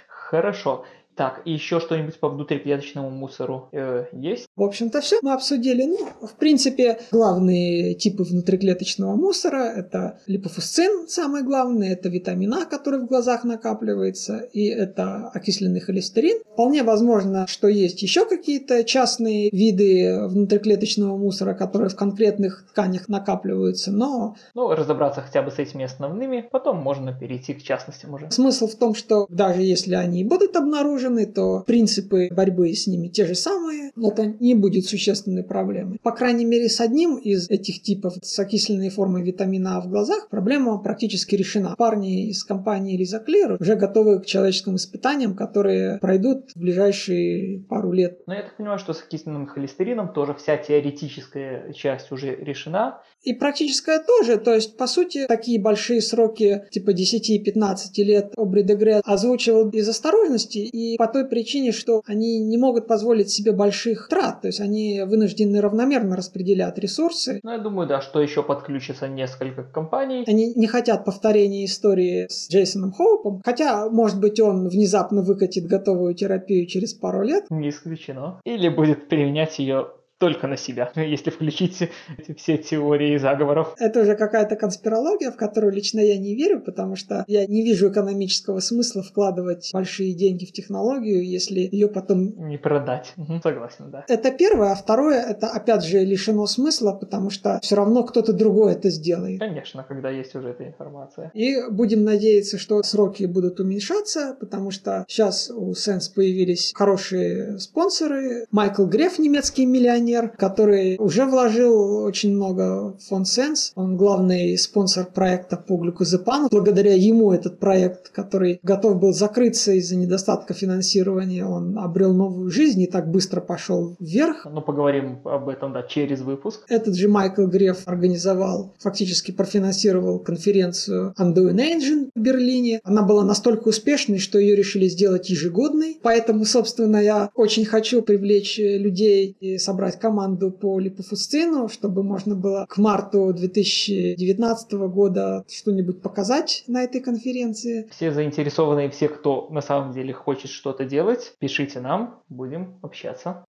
Хорошо. Так, и еще что-нибудь по внутриклеточному мусору э, есть? В общем-то, все мы обсудили. Ну, в принципе, главные типы внутриклеточного мусора – это липофусцин, самый главный, это витамин А, который в глазах накапливается, и это окисленный холестерин. Вполне возможно, что есть еще какие-то частные виды внутриклеточного мусора, которые в конкретных тканях накапливаются, но... Ну, разобраться хотя бы с этими основными, потом можно перейти к частностям уже. Смысл в том, что даже если они будут обнаружены, обнаружены, то принципы борьбы с ними те же самые. Это не будет существенной проблемой. По крайней мере, с одним из этих типов, с окисленной формой витамина А в глазах, проблема практически решена. Парни из компании Лиза Клер уже готовы к человеческим испытаниям, которые пройдут в ближайшие пару лет. Но я так понимаю, что с окисленным холестерином тоже вся теоретическая часть уже решена. И практическая тоже. То есть, по сути, такие большие сроки, типа 10-15 лет Обри Дегре озвучивал из осторожности и по той причине, что они не могут позволить себе больших трат, то есть они вынуждены равномерно распределять ресурсы. Ну, я думаю, да, что еще подключится несколько компаний. Они не хотят повторения истории с Джейсоном Хоупом, хотя, может быть, он внезапно выкатит готовую терапию через пару лет. Не исключено. Или будет применять ее только на себя, если включить все теории заговоров. Это уже какая-то конспирология, в которую лично я не верю, потому что я не вижу экономического смысла вкладывать большие деньги в технологию, если ее потом... Не продать. Угу, согласен, да. Это первое. А второе, это опять же лишено смысла, потому что все равно кто-то другой это сделает. Конечно, когда есть уже эта информация. И будем надеяться, что сроки будут уменьшаться, потому что сейчас у Sense появились хорошие спонсоры. Майкл Греф, немецкий миллионер, например, который уже вложил очень много в фонд Sense. Он главный спонсор проекта по глюкозепану. Благодаря ему этот проект, который готов был закрыться из-за недостатка финансирования, он обрел новую жизнь и так быстро пошел вверх. Ну, поговорим об этом, да, через выпуск. Этот же Майкл Греф организовал, фактически профинансировал конференцию Undoing Engine в Берлине. Она была настолько успешной, что ее решили сделать ежегодной. Поэтому, собственно, я очень хочу привлечь людей и собрать команду по липофусцину, чтобы можно было к марту 2019 года что-нибудь показать на этой конференции. Все заинтересованные, все, кто на самом деле хочет что-то делать, пишите нам, будем общаться.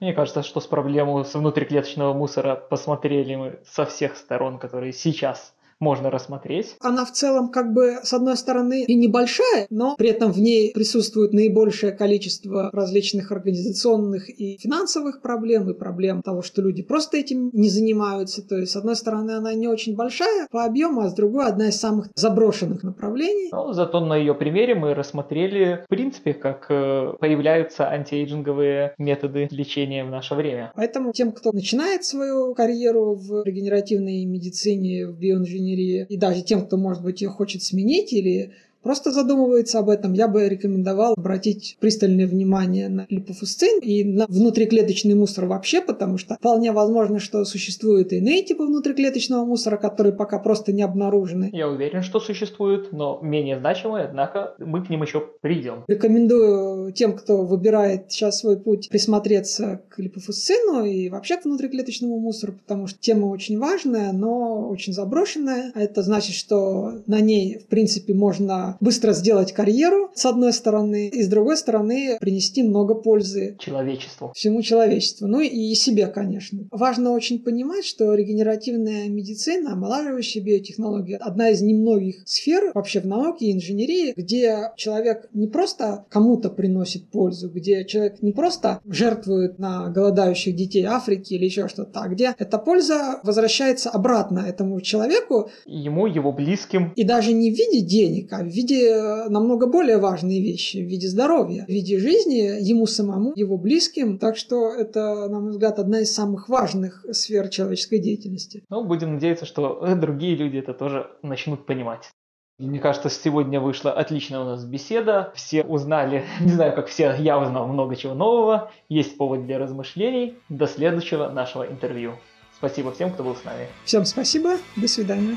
Мне кажется, что с проблемой с внутриклеточного мусора посмотрели мы со всех сторон, которые сейчас можно рассмотреть. Она в целом как бы с одной стороны и небольшая, но при этом в ней присутствует наибольшее количество различных организационных и финансовых проблем и проблем того, что люди просто этим не занимаются. То есть с одной стороны она не очень большая по объему, а с другой одна из самых заброшенных направлений. Но зато на ее примере мы рассмотрели в принципе, как э, появляются антиэйджинговые методы лечения в наше время. Поэтому тем, кто начинает свою карьеру в регенеративной медицине, в биоинженерии, инженерии, и даже тем, кто, может быть, ее хочет сменить или просто задумывается об этом, я бы рекомендовал обратить пристальное внимание на липофусцин и на внутриклеточный мусор вообще, потому что вполне возможно, что существуют иные типы внутриклеточного мусора, которые пока просто не обнаружены. Я уверен, что существуют, но менее значимые, однако мы к ним еще придем. Рекомендую тем, кто выбирает сейчас свой путь, присмотреться к липофусцину и вообще к внутриклеточному мусору, потому что тема очень важная, но очень заброшенная. Это значит, что на ней, в принципе, можно быстро сделать карьеру, с одной стороны, и с другой стороны принести много пользы человечеству. Всему человечеству. Ну и себе, конечно. Важно очень понимать, что регенеративная медицина, омолаживающие биотехнологии, одна из немногих сфер вообще в науке и инженерии, где человек не просто кому-то приносит пользу, где человек не просто жертвует на голодающих детей Африки или еще что-то, а где эта польза возвращается обратно этому человеку. Ему, его близким. И даже не в виде денег, а в виде виде э, намного более важные вещи, в виде здоровья, в виде жизни ему самому, его близким. Так что это, на мой взгляд, одна из самых важных сфер человеческой деятельности. Ну, будем надеяться, что другие люди это тоже начнут понимать. Мне кажется, сегодня вышла отличная у нас беседа. Все узнали, не знаю, как все, я узнал много чего нового. Есть повод для размышлений. До следующего нашего интервью. Спасибо всем, кто был с нами. Всем спасибо. До свидания.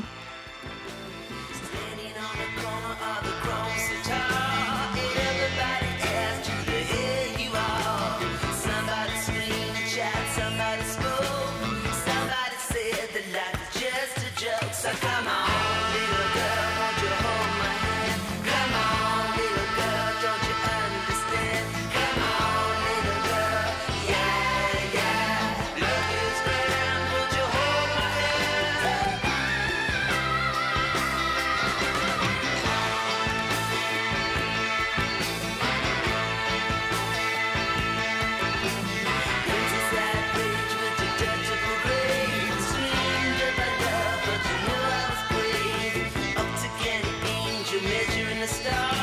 you're measuring the stars.